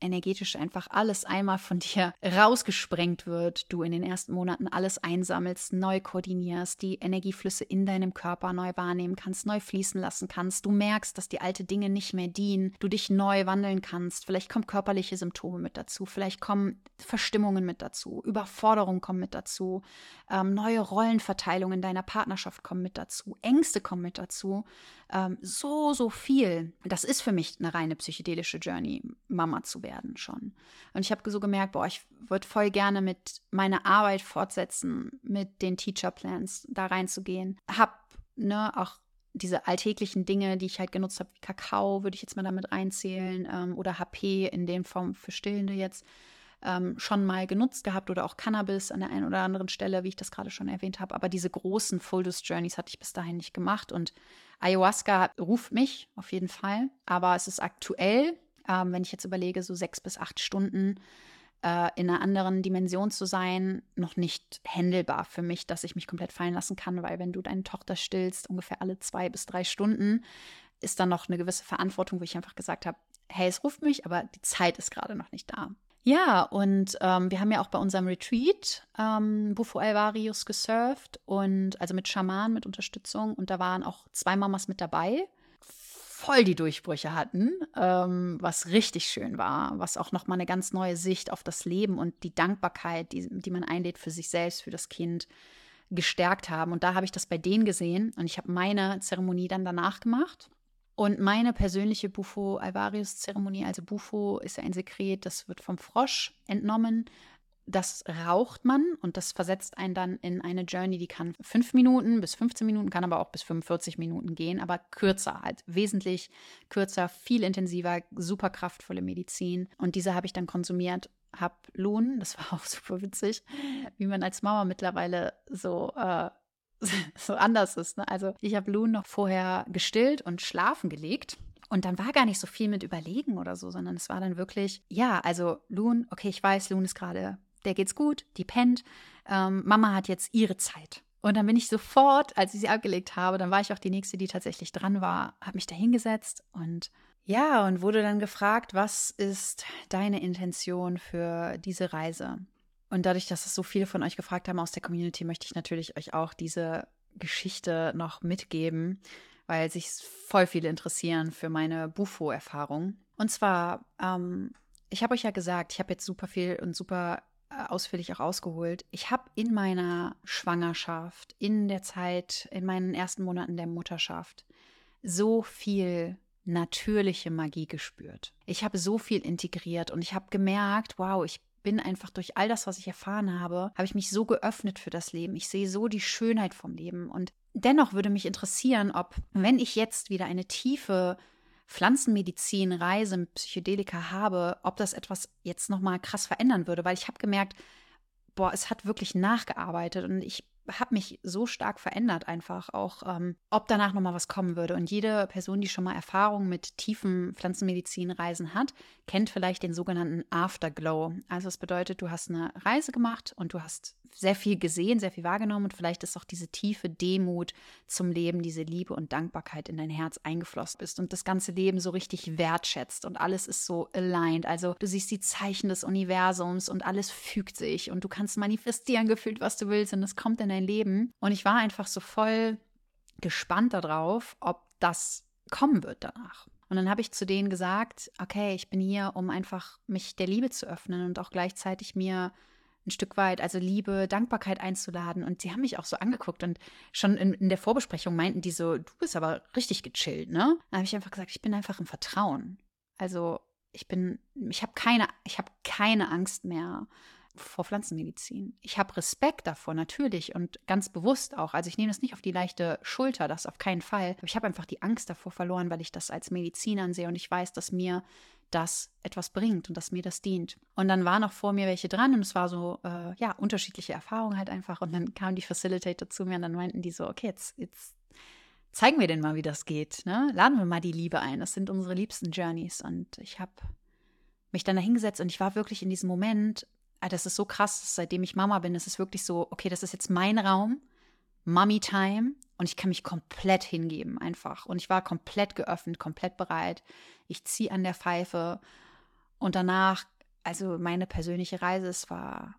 energetisch einfach alles einmal von dir rausgesprengt wird, du in den ersten Monaten alles einsammelst, neu koordinierst, die Energieflüsse in deinem Körper neu wahrnehmen kannst, neu fließen lassen kannst, du merkst, dass die alte Dinge nicht mehr dienen, du dich neu wandeln kannst, vielleicht kommen körperliche Symptome mit dazu, vielleicht kommen Verstimmungen mit dazu, Überforderungen kommen mit dazu, ähm, neue Rollenverteilungen in deiner Partnerschaft kommen mit dazu, Ängste kommen mit dazu, ähm, so, so viel. Das ist für mich eine reine psychedelische Journey, Mama zu werden schon. Und ich habe so gemerkt, boah, ich würde voll gerne mit meiner Arbeit fortsetzen, mit den Teacher Plans da reinzugehen. Hab, ne, auch diese alltäglichen Dinge, die ich halt genutzt habe, wie Kakao, würde ich jetzt mal damit reinzählen, ähm, oder HP in den Form für Stillende jetzt ähm, schon mal genutzt gehabt oder auch Cannabis an der einen oder anderen Stelle, wie ich das gerade schon erwähnt habe. Aber diese großen Full-Dose Journeys hatte ich bis dahin nicht gemacht und Ayahuasca ruft mich auf jeden Fall. Aber es ist aktuell, ähm, wenn ich jetzt überlege, so sechs bis acht Stunden äh, in einer anderen Dimension zu sein, noch nicht händelbar für mich, dass ich mich komplett fallen lassen kann, weil wenn du deine Tochter stillst, ungefähr alle zwei bis drei Stunden, ist dann noch eine gewisse Verantwortung, wo ich einfach gesagt habe, hey, es ruft mich, aber die Zeit ist gerade noch nicht da. Ja, und ähm, wir haben ja auch bei unserem Retreat ähm, Bufo Alvarius gesurft und also mit Schaman, mit Unterstützung. Und da waren auch zwei Mamas mit dabei, voll die Durchbrüche hatten, ähm, was richtig schön war, was auch nochmal eine ganz neue Sicht auf das Leben und die Dankbarkeit, die, die man einlädt für sich selbst, für das Kind, gestärkt haben. Und da habe ich das bei denen gesehen und ich habe meine Zeremonie dann danach gemacht. Und meine persönliche Bufo alvarius Zeremonie, also Bufo ist ja ein Sekret, das wird vom Frosch entnommen. das raucht man und das versetzt einen dann in eine Journey, die kann fünf Minuten bis 15 Minuten, kann aber auch bis 45 Minuten gehen, aber kürzer halt, wesentlich kürzer, viel intensiver, super kraftvolle Medizin. Und diese habe ich dann konsumiert, habe Lohn, das war auch super witzig, wie man als Mama mittlerweile so äh, so anders ist. Ne? Also ich habe Loon noch vorher gestillt und schlafen gelegt. Und dann war gar nicht so viel mit Überlegen oder so, sondern es war dann wirklich, ja, also Loon, okay, ich weiß, Loon ist gerade der geht's gut, die pennt. Ähm, Mama hat jetzt ihre Zeit. Und dann bin ich sofort, als ich sie abgelegt habe, dann war ich auch die Nächste, die tatsächlich dran war, habe mich da hingesetzt und ja, und wurde dann gefragt, was ist deine Intention für diese Reise? Und dadurch, dass es so viele von euch gefragt haben aus der Community, möchte ich natürlich euch auch diese Geschichte noch mitgeben, weil sich voll viele interessieren für meine Bufo-Erfahrung. Und zwar, ähm, ich habe euch ja gesagt, ich habe jetzt super viel und super äh, ausführlich auch ausgeholt. Ich habe in meiner Schwangerschaft, in der Zeit, in meinen ersten Monaten der Mutterschaft so viel natürliche Magie gespürt. Ich habe so viel integriert und ich habe gemerkt, wow, ich bin einfach durch all das, was ich erfahren habe, habe ich mich so geöffnet für das Leben. Ich sehe so die Schönheit vom Leben. Und dennoch würde mich interessieren, ob, wenn ich jetzt wieder eine tiefe Pflanzenmedizin, Reise Psychedelika habe, ob das etwas jetzt nochmal krass verändern würde, weil ich habe gemerkt, boah, es hat wirklich nachgearbeitet und ich habe mich so stark verändert einfach auch, ähm, ob danach nochmal was kommen würde. Und jede Person, die schon mal Erfahrung mit tiefen Pflanzenmedizinreisen hat, kennt vielleicht den sogenannten Afterglow. Also das bedeutet, du hast eine Reise gemacht und du hast sehr viel gesehen, sehr viel wahrgenommen und vielleicht ist auch diese tiefe Demut zum Leben, diese Liebe und Dankbarkeit in dein Herz eingeflossen bist und das ganze Leben so richtig wertschätzt und alles ist so aligned. Also du siehst die Zeichen des Universums und alles fügt sich und du kannst manifestieren gefühlt, was du willst und es kommt in dein Leben. Und ich war einfach so voll gespannt darauf, ob das kommen wird danach. Und dann habe ich zu denen gesagt, okay, ich bin hier, um einfach mich der Liebe zu öffnen und auch gleichzeitig mir ein Stück weit, also Liebe, Dankbarkeit einzuladen. Und sie haben mich auch so angeguckt und schon in, in der Vorbesprechung meinten die so, du bist aber richtig gechillt, ne? Dann habe ich einfach gesagt, ich bin einfach im Vertrauen. Also ich bin, ich habe keine, ich habe keine Angst mehr vor Pflanzenmedizin. Ich habe Respekt davor, natürlich und ganz bewusst auch. Also ich nehme das nicht auf die leichte Schulter, das auf keinen Fall. Aber ich habe einfach die Angst davor verloren, weil ich das als Medizin ansehe und ich weiß, dass mir das etwas bringt und dass mir das dient. Und dann waren noch vor mir welche dran und es war so, äh, ja, unterschiedliche Erfahrungen halt einfach. Und dann kamen die Facilitator zu mir und dann meinten die so, okay, jetzt, jetzt zeigen wir denen mal, wie das geht. Ne? Laden wir mal die Liebe ein. Das sind unsere liebsten Journeys. Und ich habe mich dann da hingesetzt und ich war wirklich in diesem Moment, ah, das ist so krass, seitdem ich Mama bin, es ist wirklich so, okay, das ist jetzt mein Raum, Mommy Time und ich kann mich komplett hingeben einfach. Und ich war komplett geöffnet, komplett bereit. Ich ziehe an der Pfeife und danach, also meine persönliche Reise, es war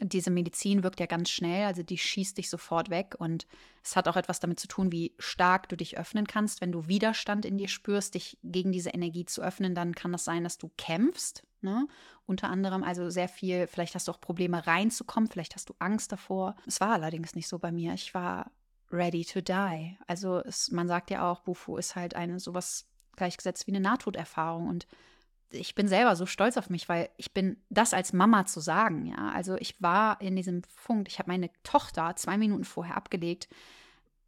diese Medizin wirkt ja ganz schnell, also die schießt dich sofort weg und es hat auch etwas damit zu tun, wie stark du dich öffnen kannst. Wenn du Widerstand in dir spürst, dich gegen diese Energie zu öffnen, dann kann das sein, dass du kämpfst. Ne? Unter anderem also sehr viel, vielleicht hast du auch Probleme reinzukommen, vielleicht hast du Angst davor. Es war allerdings nicht so bei mir. Ich war ready to die. Also es, man sagt ja auch, Bufu ist halt eine sowas gleichgesetzt wie eine Nahtoderfahrung und ich bin selber so stolz auf mich, weil ich bin das als Mama zu sagen, ja. Also ich war in diesem Funk, ich habe meine Tochter zwei Minuten vorher abgelegt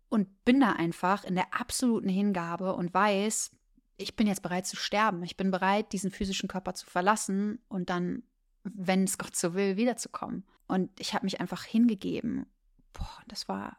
und bin da einfach in der absoluten Hingabe und weiß, ich bin jetzt bereit zu sterben. Ich bin bereit, diesen physischen Körper zu verlassen und dann, wenn es Gott so will, wiederzukommen. Und ich habe mich einfach hingegeben. Boah, das war,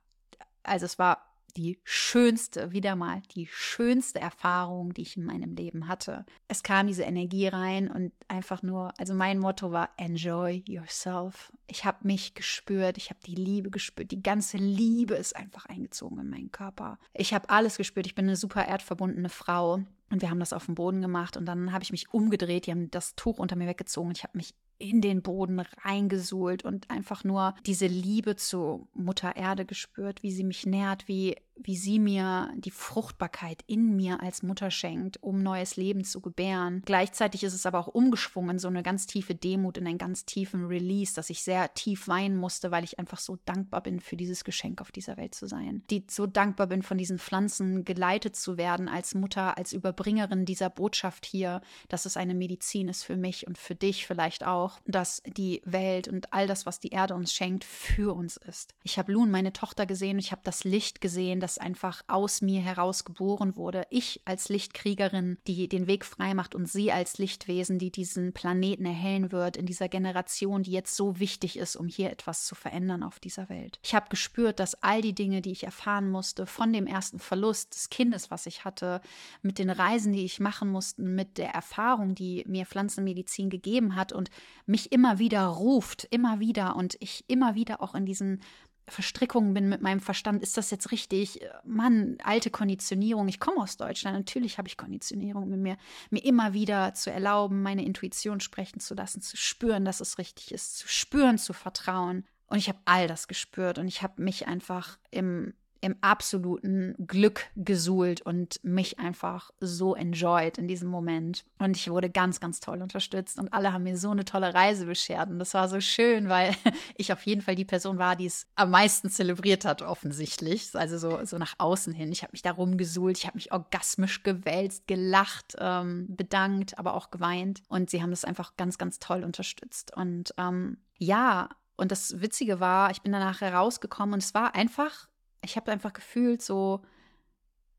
also es war die schönste, wieder mal die schönste Erfahrung, die ich in meinem Leben hatte. Es kam diese Energie rein und einfach nur, also mein Motto war Enjoy yourself. Ich habe mich gespürt, ich habe die Liebe gespürt, die ganze Liebe ist einfach eingezogen in meinen Körper. Ich habe alles gespürt, ich bin eine super erdverbundene Frau. Und wir haben das auf dem Boden gemacht und dann habe ich mich umgedreht, die haben das Tuch unter mir weggezogen und ich habe mich in den Boden reingesuhlt und einfach nur diese Liebe zu Mutter Erde gespürt, wie sie mich nährt, wie wie sie mir die Fruchtbarkeit in mir als Mutter schenkt, um neues Leben zu gebären. Gleichzeitig ist es aber auch umgeschwungen, so eine ganz tiefe Demut in einen ganz tiefen Release, dass ich sehr tief weinen musste, weil ich einfach so dankbar bin für dieses Geschenk auf dieser Welt zu sein. Die so dankbar bin, von diesen Pflanzen geleitet zu werden als Mutter, als Überbringerin dieser Botschaft hier, dass es eine Medizin ist für mich und für dich vielleicht auch, dass die Welt und all das, was die Erde uns schenkt, für uns ist. Ich habe Loon, meine Tochter, gesehen, ich habe das Licht gesehen, das einfach aus mir heraus geboren wurde. Ich als Lichtkriegerin, die den Weg frei macht und sie als Lichtwesen, die diesen Planeten erhellen wird in dieser Generation, die jetzt so wichtig ist, um hier etwas zu verändern auf dieser Welt. Ich habe gespürt, dass all die Dinge, die ich erfahren musste, von dem ersten Verlust des Kindes, was ich hatte, mit den Reisen, die ich machen musste, mit der Erfahrung, die mir Pflanzenmedizin gegeben hat und mich immer wieder ruft, immer wieder und ich immer wieder auch in diesen Verstrickungen bin mit meinem Verstand, ist das jetzt richtig? Mann, alte Konditionierung. Ich komme aus Deutschland, natürlich habe ich Konditionierung mit mir, mir immer wieder zu erlauben, meine Intuition sprechen zu lassen, zu spüren, dass es richtig ist, zu spüren, zu vertrauen. Und ich habe all das gespürt und ich habe mich einfach im im absoluten Glück gesuhlt und mich einfach so enjoyed in diesem Moment. Und ich wurde ganz, ganz toll unterstützt und alle haben mir so eine tolle Reise beschert. Und das war so schön, weil ich auf jeden Fall die Person war, die es am meisten zelebriert hat, offensichtlich. Also so, so nach außen hin. Ich habe mich darum gesuhlt, ich habe mich orgasmisch gewälzt, gelacht, ähm, bedankt, aber auch geweint. Und sie haben das einfach ganz, ganz toll unterstützt. Und ähm, ja, und das Witzige war, ich bin danach herausgekommen und es war einfach ich habe einfach gefühlt, so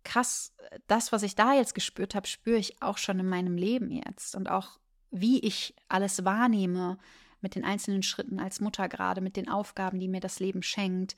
krass, das, was ich da jetzt gespürt habe, spüre ich auch schon in meinem Leben jetzt. Und auch wie ich alles wahrnehme mit den einzelnen Schritten als Mutter gerade, mit den Aufgaben, die mir das Leben schenkt,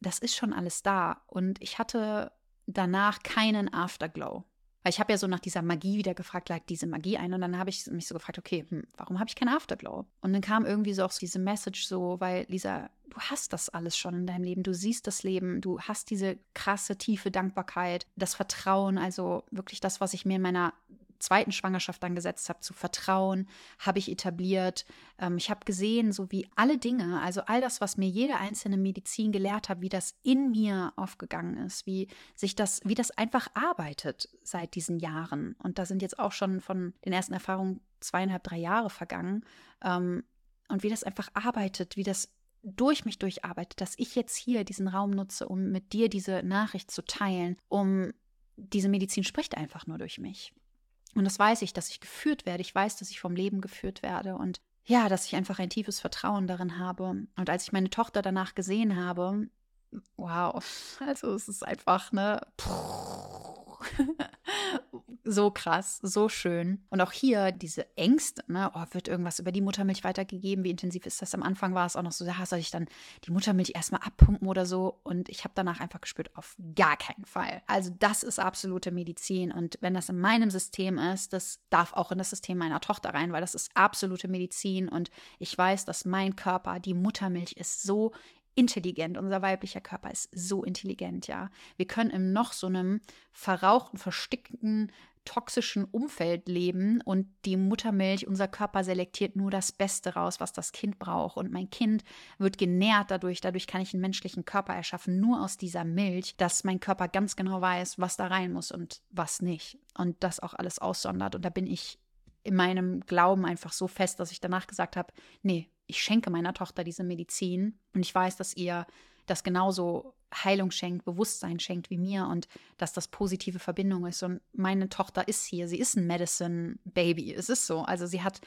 das ist schon alles da. Und ich hatte danach keinen Afterglow. Weil ich habe ja so nach dieser Magie wieder gefragt, lag diese Magie ein? Und dann habe ich mich so gefragt, okay, hm, warum habe ich keinen Afterglow? Und dann kam irgendwie so auch diese Message so, weil Lisa, du hast das alles schon in deinem Leben, du siehst das Leben, du hast diese krasse, tiefe Dankbarkeit, das Vertrauen, also wirklich das, was ich mir in meiner zweiten Schwangerschaft dann gesetzt habe, zu vertrauen, habe ich etabliert. Ähm, ich habe gesehen, so wie alle Dinge, also all das, was mir jede einzelne Medizin gelehrt hat, wie das in mir aufgegangen ist, wie sich das, wie das einfach arbeitet seit diesen Jahren. Und da sind jetzt auch schon von den ersten Erfahrungen zweieinhalb, drei Jahre vergangen. Ähm, und wie das einfach arbeitet, wie das durch mich durcharbeitet, dass ich jetzt hier diesen Raum nutze, um mit dir diese Nachricht zu teilen, um diese Medizin spricht einfach nur durch mich. Und das weiß ich, dass ich geführt werde. Ich weiß, dass ich vom Leben geführt werde und ja, dass ich einfach ein tiefes Vertrauen darin habe. Und als ich meine Tochter danach gesehen habe, wow, also es ist einfach, ne, so krass, so schön. Und auch hier diese Ängste, ne, oh, wird irgendwas über die Muttermilch weitergegeben? Wie intensiv ist das? Am Anfang war es auch noch so, ja, soll ich dann die Muttermilch erstmal abpumpen oder so? Und ich habe danach einfach gespürt, auf gar keinen Fall. Also das ist absolute Medizin. Und wenn das in meinem System ist, das darf auch in das System meiner Tochter rein, weil das ist absolute Medizin. Und ich weiß, dass mein Körper, die Muttermilch ist so intelligent. Unser weiblicher Körper ist so intelligent, ja. Wir können in noch so einem verrauchten, verstickten, toxischen Umfeld leben und die Muttermilch, unser Körper selektiert nur das Beste raus, was das Kind braucht. Und mein Kind wird genährt dadurch. Dadurch kann ich einen menschlichen Körper erschaffen, nur aus dieser Milch, dass mein Körper ganz genau weiß, was da rein muss und was nicht. Und das auch alles aussondert. Und da bin ich in meinem Glauben einfach so fest, dass ich danach gesagt habe, nee, ich schenke meiner Tochter diese Medizin und ich weiß, dass ihr das genauso Heilung schenkt, Bewusstsein schenkt wie mir und dass das positive Verbindung ist. Und meine Tochter ist hier, sie ist ein Medicine Baby. Es ist so. Also sie hat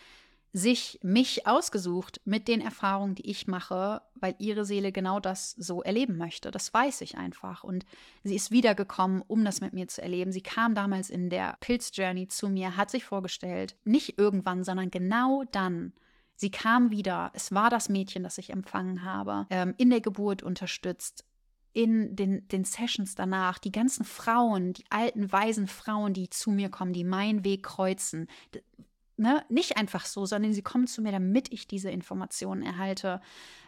sich mich ausgesucht mit den Erfahrungen, die ich mache, weil ihre Seele genau das so erleben möchte. Das weiß ich einfach. Und sie ist wiedergekommen, um das mit mir zu erleben. Sie kam damals in der Pilz-Journey zu mir, hat sich vorgestellt, nicht irgendwann, sondern genau dann. Sie kam wieder. Es war das Mädchen, das ich empfangen habe, ähm, in der Geburt unterstützt, in den, den Sessions danach, die ganzen Frauen, die alten, weisen Frauen, die zu mir kommen, die meinen Weg kreuzen, ne, nicht einfach so, sondern sie kommen zu mir, damit ich diese Informationen erhalte,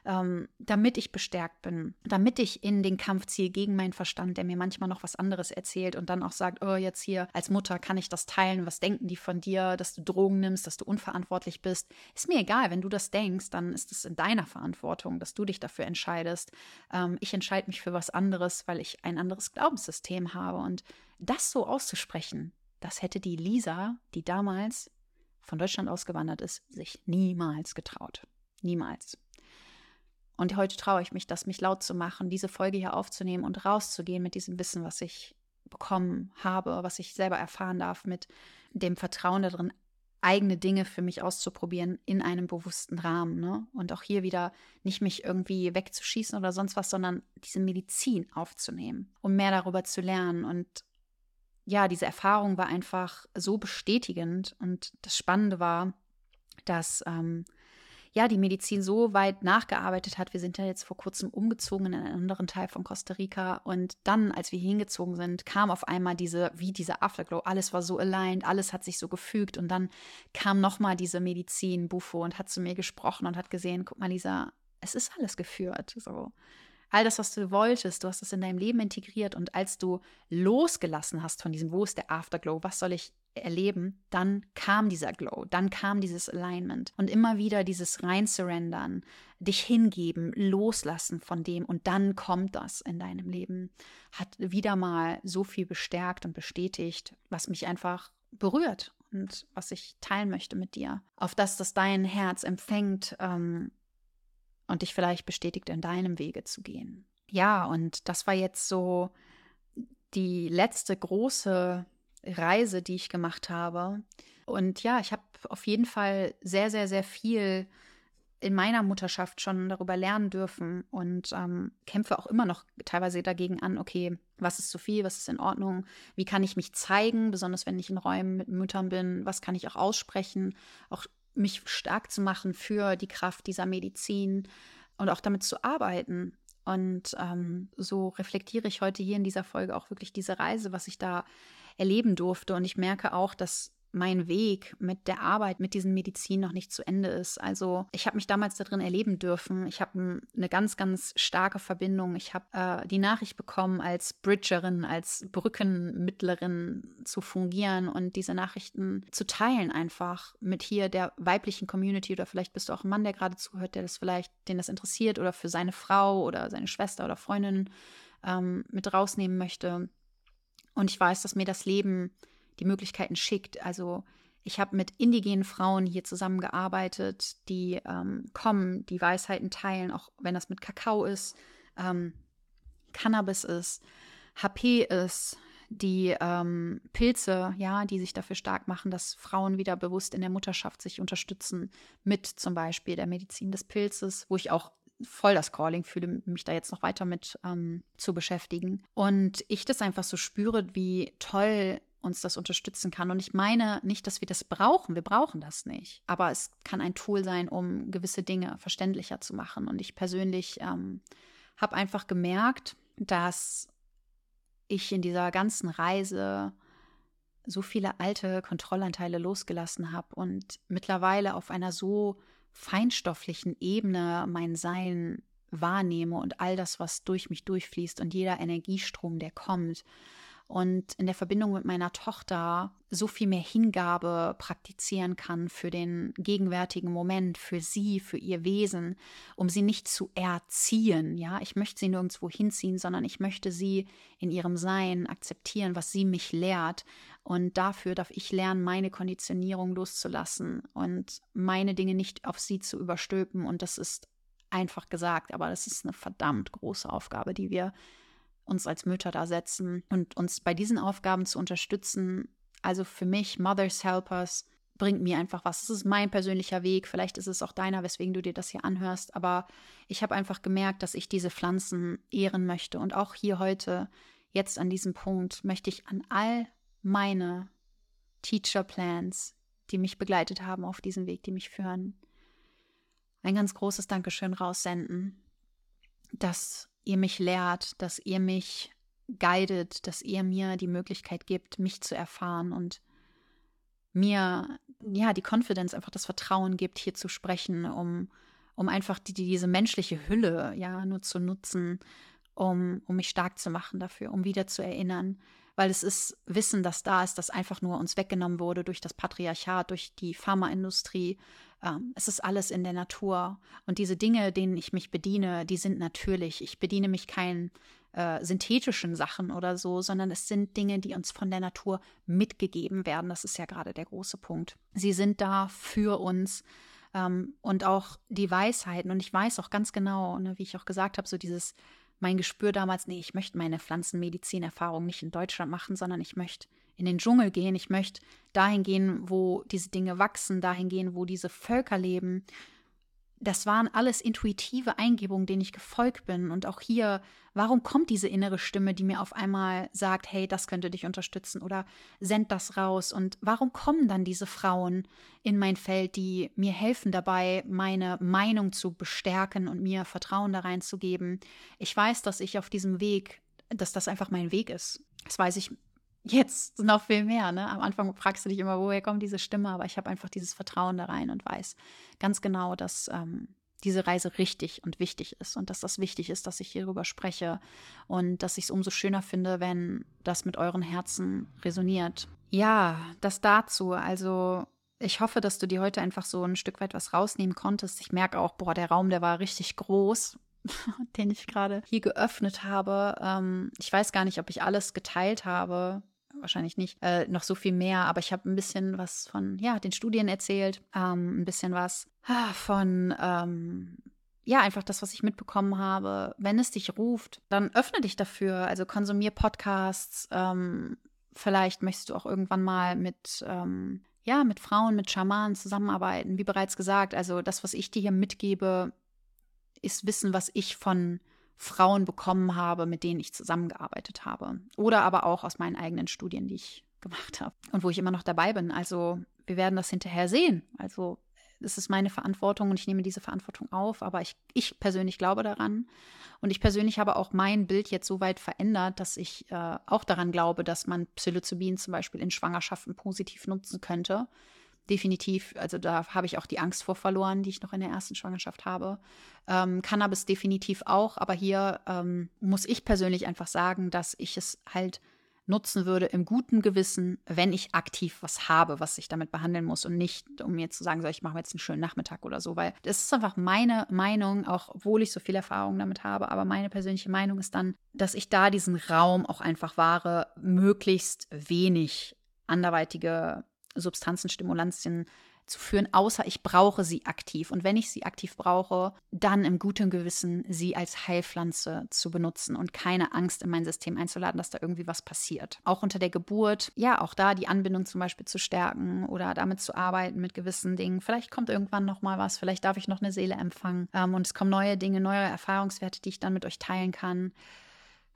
ähm, damit ich bestärkt bin, damit ich in den Kampf ziehe gegen meinen Verstand, der mir manchmal noch was anderes erzählt und dann auch sagt, oh, jetzt hier als Mutter kann ich das teilen, was denken die von dir, dass du Drogen nimmst, dass du unverantwortlich bist. Ist mir egal, wenn du das denkst, dann ist es in deiner Verantwortung, dass du dich dafür entscheidest. Ähm, ich entscheide mich für was anderes, weil ich ein anderes Glaubenssystem habe und das so auszusprechen, das hätte die Lisa, die damals von Deutschland ausgewandert ist, sich niemals getraut. Niemals. Und heute traue ich mich, das mich laut zu machen, diese Folge hier aufzunehmen und rauszugehen mit diesem Wissen, was ich bekommen habe, was ich selber erfahren darf, mit dem Vertrauen darin, eigene Dinge für mich auszuprobieren in einem bewussten Rahmen. Ne? Und auch hier wieder nicht mich irgendwie wegzuschießen oder sonst was, sondern diese Medizin aufzunehmen, um mehr darüber zu lernen und ja, diese Erfahrung war einfach so bestätigend. Und das Spannende war, dass ähm, ja die Medizin so weit nachgearbeitet hat. Wir sind ja jetzt vor kurzem umgezogen in einen anderen Teil von Costa Rica. Und dann, als wir hingezogen sind, kam auf einmal diese, wie dieser Afterglow. Alles war so aligned, alles hat sich so gefügt. Und dann kam nochmal diese Medizin, Bufo, und hat zu mir gesprochen und hat gesehen, guck mal, Lisa, es ist alles geführt. So all das, was du wolltest, du hast es in deinem Leben integriert und als du losgelassen hast von diesem, wo ist der Afterglow, was soll ich erleben, dann kam dieser Glow, dann kam dieses Alignment und immer wieder dieses rein-surrendern, dich hingeben, loslassen von dem und dann kommt das in deinem Leben, hat wieder mal so viel bestärkt und bestätigt, was mich einfach berührt und was ich teilen möchte mit dir. Auf das, dass dein Herz empfängt, ähm, und dich vielleicht bestätigt, in deinem Wege zu gehen. Ja, und das war jetzt so die letzte große Reise, die ich gemacht habe. Und ja, ich habe auf jeden Fall sehr, sehr, sehr viel in meiner Mutterschaft schon darüber lernen dürfen und ähm, kämpfe auch immer noch teilweise dagegen an, okay, was ist zu viel, was ist in Ordnung, wie kann ich mich zeigen, besonders wenn ich in Räumen mit Müttern bin, was kann ich auch aussprechen, auch mich stark zu machen für die Kraft dieser Medizin und auch damit zu arbeiten. Und ähm, so reflektiere ich heute hier in dieser Folge auch wirklich diese Reise, was ich da erleben durfte. Und ich merke auch, dass mein Weg mit der Arbeit mit diesen Medizin noch nicht zu Ende ist. Also ich habe mich damals darin erleben dürfen. Ich habe eine ganz, ganz starke Verbindung. Ich habe äh, die Nachricht bekommen, als Bridgerin, als Brückenmittlerin zu fungieren und diese Nachrichten zu teilen einfach mit hier der weiblichen Community oder vielleicht bist du auch ein Mann, der gerade zuhört, der das vielleicht, den das interessiert oder für seine Frau oder seine Schwester oder Freundin ähm, mit rausnehmen möchte. Und ich weiß, dass mir das Leben die Möglichkeiten schickt. Also ich habe mit indigenen Frauen hier zusammengearbeitet, die ähm, kommen, die Weisheiten teilen, auch wenn das mit Kakao ist, ähm, Cannabis ist, HP ist, die ähm, Pilze, ja, die sich dafür stark machen, dass Frauen wieder bewusst in der Mutterschaft sich unterstützen, mit zum Beispiel der Medizin des Pilzes, wo ich auch voll das Calling fühle, mich da jetzt noch weiter mit ähm, zu beschäftigen. Und ich das einfach so spüre, wie toll uns das unterstützen kann. Und ich meine nicht, dass wir das brauchen. Wir brauchen das nicht. Aber es kann ein Tool sein, um gewisse Dinge verständlicher zu machen. Und ich persönlich ähm, habe einfach gemerkt, dass ich in dieser ganzen Reise so viele alte Kontrollanteile losgelassen habe und mittlerweile auf einer so feinstofflichen Ebene mein Sein wahrnehme und all das, was durch mich durchfließt und jeder Energiestrom, der kommt und in der Verbindung mit meiner Tochter so viel mehr Hingabe praktizieren kann für den gegenwärtigen Moment, für sie, für ihr Wesen, um sie nicht zu erziehen. Ja, ich möchte sie nirgendwo hinziehen, sondern ich möchte sie in ihrem Sein akzeptieren, was sie mich lehrt. Und dafür darf ich lernen, meine Konditionierung loszulassen und meine Dinge nicht auf sie zu überstülpen. Und das ist einfach gesagt, aber das ist eine verdammt große Aufgabe, die wir uns als Mütter da setzen und uns bei diesen Aufgaben zu unterstützen. Also für mich, Mothers Helpers, bringt mir einfach was. Es ist mein persönlicher Weg. Vielleicht ist es auch deiner, weswegen du dir das hier anhörst. Aber ich habe einfach gemerkt, dass ich diese Pflanzen ehren möchte. Und auch hier heute, jetzt an diesem Punkt, möchte ich an all meine Teacher Plans, die mich begleitet haben auf diesem Weg, die mich führen, ein ganz großes Dankeschön raussenden, dass ihr mich lehrt, dass ihr mich guidet, dass ihr mir die Möglichkeit gibt, mich zu erfahren und mir ja, die Confidence, einfach das Vertrauen gibt, hier zu sprechen, um, um einfach die, diese menschliche Hülle ja nur zu nutzen, um, um mich stark zu machen dafür, um wieder zu erinnern. Weil es ist Wissen, das da ist, das einfach nur uns weggenommen wurde durch das Patriarchat, durch die Pharmaindustrie. Ähm, es ist alles in der Natur. Und diese Dinge, denen ich mich bediene, die sind natürlich. Ich bediene mich keinen äh, synthetischen Sachen oder so, sondern es sind Dinge, die uns von der Natur mitgegeben werden. Das ist ja gerade der große Punkt. Sie sind da für uns ähm, und auch die Weisheiten. Und ich weiß auch ganz genau, ne, wie ich auch gesagt habe, so dieses mein Gespür damals, nee, ich möchte meine Pflanzenmedizin-Erfahrung nicht in Deutschland machen, sondern ich möchte in den Dschungel gehen, ich möchte dahin gehen, wo diese Dinge wachsen, dahin gehen, wo diese Völker leben das waren alles intuitive Eingebungen, denen ich gefolgt bin. Und auch hier, warum kommt diese innere Stimme, die mir auf einmal sagt, hey, das könnte dich unterstützen oder send das raus? Und warum kommen dann diese Frauen in mein Feld, die mir helfen dabei, meine Meinung zu bestärken und mir Vertrauen da reinzugeben? Ich weiß, dass ich auf diesem Weg, dass das einfach mein Weg ist. Das weiß ich jetzt noch viel mehr. Ne? Am Anfang fragst du dich immer, woher kommt diese Stimme, aber ich habe einfach dieses Vertrauen da rein und weiß ganz genau, dass ähm, diese Reise richtig und wichtig ist und dass das wichtig ist, dass ich hierüber spreche und dass ich es umso schöner finde, wenn das mit euren Herzen resoniert. Ja, das dazu. Also ich hoffe, dass du dir heute einfach so ein Stück weit was rausnehmen konntest. Ich merke auch, boah, der Raum, der war richtig groß. den ich gerade hier geöffnet habe. Ähm, ich weiß gar nicht, ob ich alles geteilt habe wahrscheinlich nicht äh, noch so viel mehr, aber ich habe ein bisschen was von ja, den Studien erzählt, ähm, ein bisschen was ah, von ähm, ja, einfach das, was ich mitbekommen habe. Wenn es dich ruft, dann öffne dich dafür. Also konsumier Podcasts. Ähm, vielleicht möchtest du auch irgendwann mal mit, ähm, ja, mit Frauen, mit Schamanen zusammenarbeiten. Wie bereits gesagt, also das, was ich dir hier mitgebe, ist Wissen, was ich von Frauen bekommen habe, mit denen ich zusammengearbeitet habe. Oder aber auch aus meinen eigenen Studien, die ich gemacht habe und wo ich immer noch dabei bin. Also wir werden das hinterher sehen. Also es ist meine Verantwortung und ich nehme diese Verantwortung auf, aber ich, ich persönlich glaube daran. Und ich persönlich habe auch mein Bild jetzt so weit verändert, dass ich äh, auch daran glaube, dass man Psilocybin zum Beispiel in Schwangerschaften positiv nutzen könnte definitiv, also da habe ich auch die Angst vor verloren, die ich noch in der ersten Schwangerschaft habe. Ähm, Cannabis definitiv auch, aber hier ähm, muss ich persönlich einfach sagen, dass ich es halt nutzen würde im guten Gewissen, wenn ich aktiv was habe, was ich damit behandeln muss und nicht, um mir zu sagen, so, ich mache jetzt einen schönen Nachmittag oder so, weil das ist einfach meine Meinung, auch obwohl ich so viel Erfahrung damit habe, aber meine persönliche Meinung ist dann, dass ich da diesen Raum auch einfach wahre, möglichst wenig anderweitige Substanzen, Stimulantien zu führen, außer ich brauche sie aktiv. Und wenn ich sie aktiv brauche, dann im guten Gewissen sie als Heilpflanze zu benutzen und keine Angst in mein System einzuladen, dass da irgendwie was passiert. Auch unter der Geburt, ja, auch da die Anbindung zum Beispiel zu stärken oder damit zu arbeiten mit gewissen Dingen. Vielleicht kommt irgendwann noch mal was, vielleicht darf ich noch eine Seele empfangen ähm, und es kommen neue Dinge, neue Erfahrungswerte, die ich dann mit euch teilen kann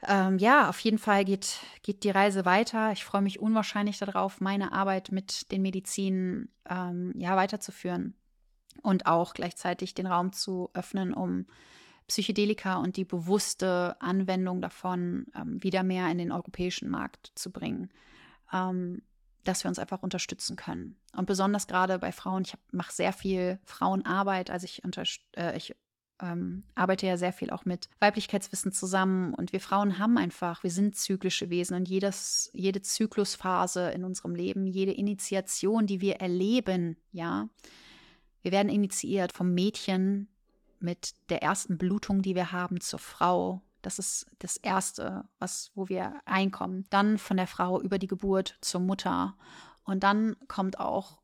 ähm, ja, auf jeden Fall geht, geht die Reise weiter. Ich freue mich unwahrscheinlich darauf, meine Arbeit mit den Medizinen ähm, ja, weiterzuführen und auch gleichzeitig den Raum zu öffnen, um Psychedelika und die bewusste Anwendung davon ähm, wieder mehr in den europäischen Markt zu bringen, ähm, dass wir uns einfach unterstützen können. Und besonders gerade bei Frauen, ich mache sehr viel Frauenarbeit, also ich, äh, ich ähm, arbeite ja sehr viel auch mit Weiblichkeitswissen zusammen und wir Frauen haben einfach, wir sind zyklische Wesen und jedes, jede Zyklusphase in unserem Leben, jede Initiation, die wir erleben, ja, wir werden initiiert vom Mädchen mit der ersten Blutung, die wir haben, zur Frau. Das ist das Erste, was, wo wir einkommen. Dann von der Frau über die Geburt zur Mutter. Und dann kommt auch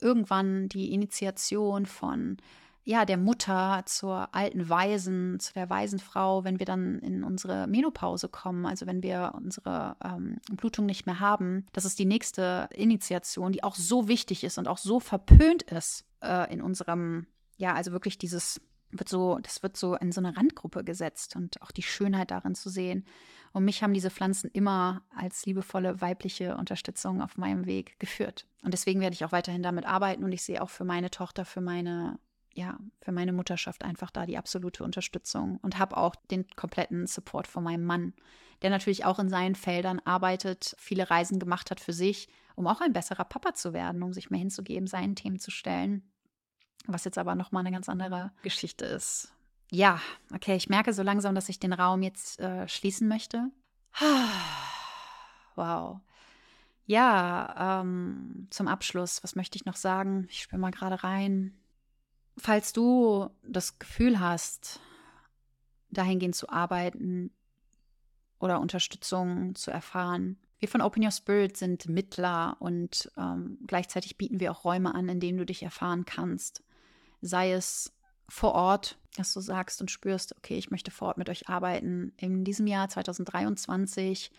irgendwann die Initiation von ja, der Mutter zur alten Waisen, zu der Waisenfrau, wenn wir dann in unsere Menopause kommen, also wenn wir unsere ähm, Blutung nicht mehr haben. Das ist die nächste Initiation, die auch so wichtig ist und auch so verpönt ist äh, in unserem, ja, also wirklich dieses wird so, das wird so in so eine Randgruppe gesetzt und auch die Schönheit darin zu sehen. Und mich haben diese Pflanzen immer als liebevolle weibliche Unterstützung auf meinem Weg geführt. Und deswegen werde ich auch weiterhin damit arbeiten und ich sehe auch für meine Tochter, für meine ja, für meine Mutterschaft einfach da die absolute Unterstützung und habe auch den kompletten Support von meinem Mann, der natürlich auch in seinen Feldern arbeitet, viele Reisen gemacht hat für sich, um auch ein besserer Papa zu werden, um sich mehr hinzugeben, seinen Themen zu stellen. Was jetzt aber nochmal eine ganz andere Geschichte ist. Ja, okay, ich merke so langsam, dass ich den Raum jetzt äh, schließen möchte. Wow. Ja, ähm, zum Abschluss, was möchte ich noch sagen? Ich spüre mal gerade rein. Falls du das Gefühl hast, dahingehend zu arbeiten oder Unterstützung zu erfahren, wir von Open Your Spirit sind Mittler und ähm, gleichzeitig bieten wir auch Räume an, in denen du dich erfahren kannst. Sei es vor Ort, dass du sagst und spürst, okay, ich möchte vor Ort mit euch arbeiten. In diesem Jahr 2023,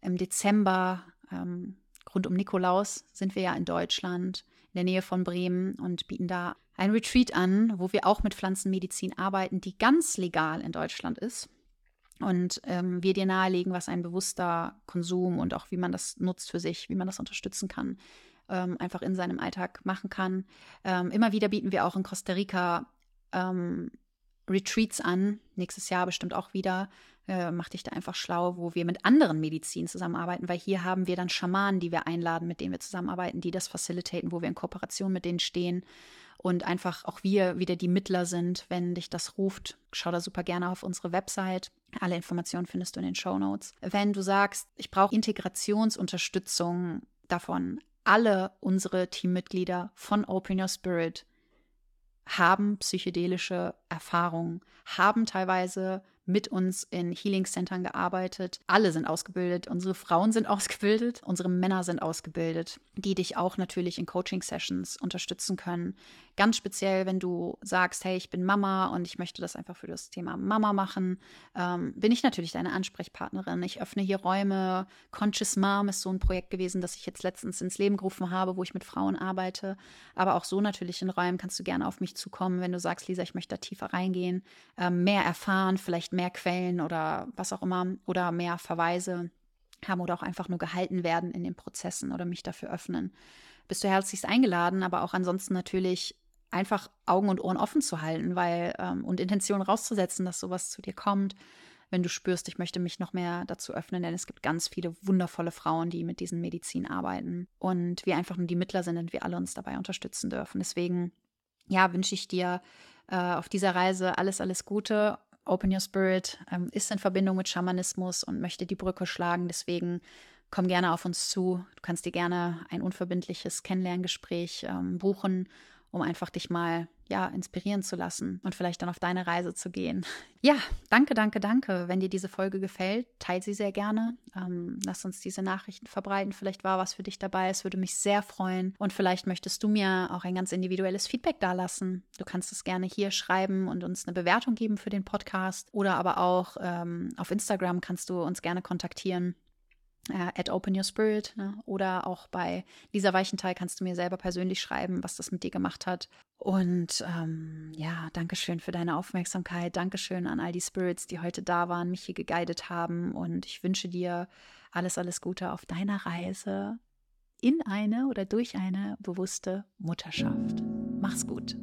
im Dezember, ähm, rund um Nikolaus, sind wir ja in Deutschland, in der Nähe von Bremen und bieten da ein Retreat an, wo wir auch mit Pflanzenmedizin arbeiten, die ganz legal in Deutschland ist. Und ähm, wir dir nahelegen, was ein bewusster Konsum und auch wie man das nutzt für sich, wie man das unterstützen kann, ähm, einfach in seinem Alltag machen kann. Ähm, immer wieder bieten wir auch in Costa Rica ähm, Retreats an, nächstes Jahr bestimmt auch wieder. Äh, mach dich da einfach schlau, wo wir mit anderen Medizin zusammenarbeiten, weil hier haben wir dann Schamanen, die wir einladen, mit denen wir zusammenarbeiten, die das facilitaten, wo wir in Kooperation mit denen stehen und einfach auch wir wieder die Mittler sind, wenn dich das ruft. Schau da super gerne auf unsere Website. Alle Informationen findest du in den Show Notes. Wenn du sagst, ich brauche Integrationsunterstützung davon, alle unsere Teammitglieder von Open Your Spirit haben psychedelische Erfahrungen, haben teilweise mit uns in Healing Centern gearbeitet. Alle sind ausgebildet. Unsere Frauen sind ausgebildet. Unsere Männer sind ausgebildet, die dich auch natürlich in Coaching Sessions unterstützen können. Ganz speziell, wenn du sagst, hey, ich bin Mama und ich möchte das einfach für das Thema Mama machen, ähm, bin ich natürlich deine Ansprechpartnerin. Ich öffne hier Räume. Conscious Mom ist so ein Projekt gewesen, das ich jetzt letztens ins Leben gerufen habe, wo ich mit Frauen arbeite. Aber auch so natürlich in Räumen kannst du gerne auf mich zukommen, wenn du sagst, Lisa, ich möchte da tiefer reingehen, ähm, mehr erfahren, vielleicht mehr Quellen oder was auch immer oder mehr Verweise haben oder auch einfach nur gehalten werden in den Prozessen oder mich dafür öffnen bist du herzlichst eingeladen, aber auch ansonsten natürlich einfach Augen und Ohren offen zu halten, weil ähm, und Intention rauszusetzen, dass sowas zu dir kommt, wenn du spürst, ich möchte mich noch mehr dazu öffnen, denn es gibt ganz viele wundervolle Frauen, die mit diesen Medizin arbeiten und wir einfach nur die Mittler sind und wir alle uns dabei unterstützen dürfen. Deswegen, ja, wünsche ich dir äh, auf dieser Reise alles, alles Gute. Open Your Spirit ähm, ist in Verbindung mit Schamanismus und möchte die Brücke schlagen. Deswegen komm gerne auf uns zu. Du kannst dir gerne ein unverbindliches Kennenlerngespräch ähm, buchen um einfach dich mal ja, inspirieren zu lassen und vielleicht dann auf deine Reise zu gehen. Ja, danke, danke, danke. Wenn dir diese Folge gefällt, teile sie sehr gerne. Ähm, lass uns diese Nachrichten verbreiten. Vielleicht war was für dich dabei. Es würde mich sehr freuen. Und vielleicht möchtest du mir auch ein ganz individuelles Feedback dalassen. Du kannst es gerne hier schreiben und uns eine Bewertung geben für den Podcast. Oder aber auch ähm, auf Instagram kannst du uns gerne kontaktieren äh, at Open Your Spirit ne? oder auch bei Lisa Weichenthal kannst du mir selber persönlich schreiben, was das mit dir gemacht hat. Und ähm, ja, Dankeschön für deine Aufmerksamkeit. Dankeschön an all die Spirits, die heute da waren, mich hier geguidet haben. Und ich wünsche dir alles, alles Gute auf deiner Reise in eine oder durch eine bewusste Mutterschaft. Mach's gut.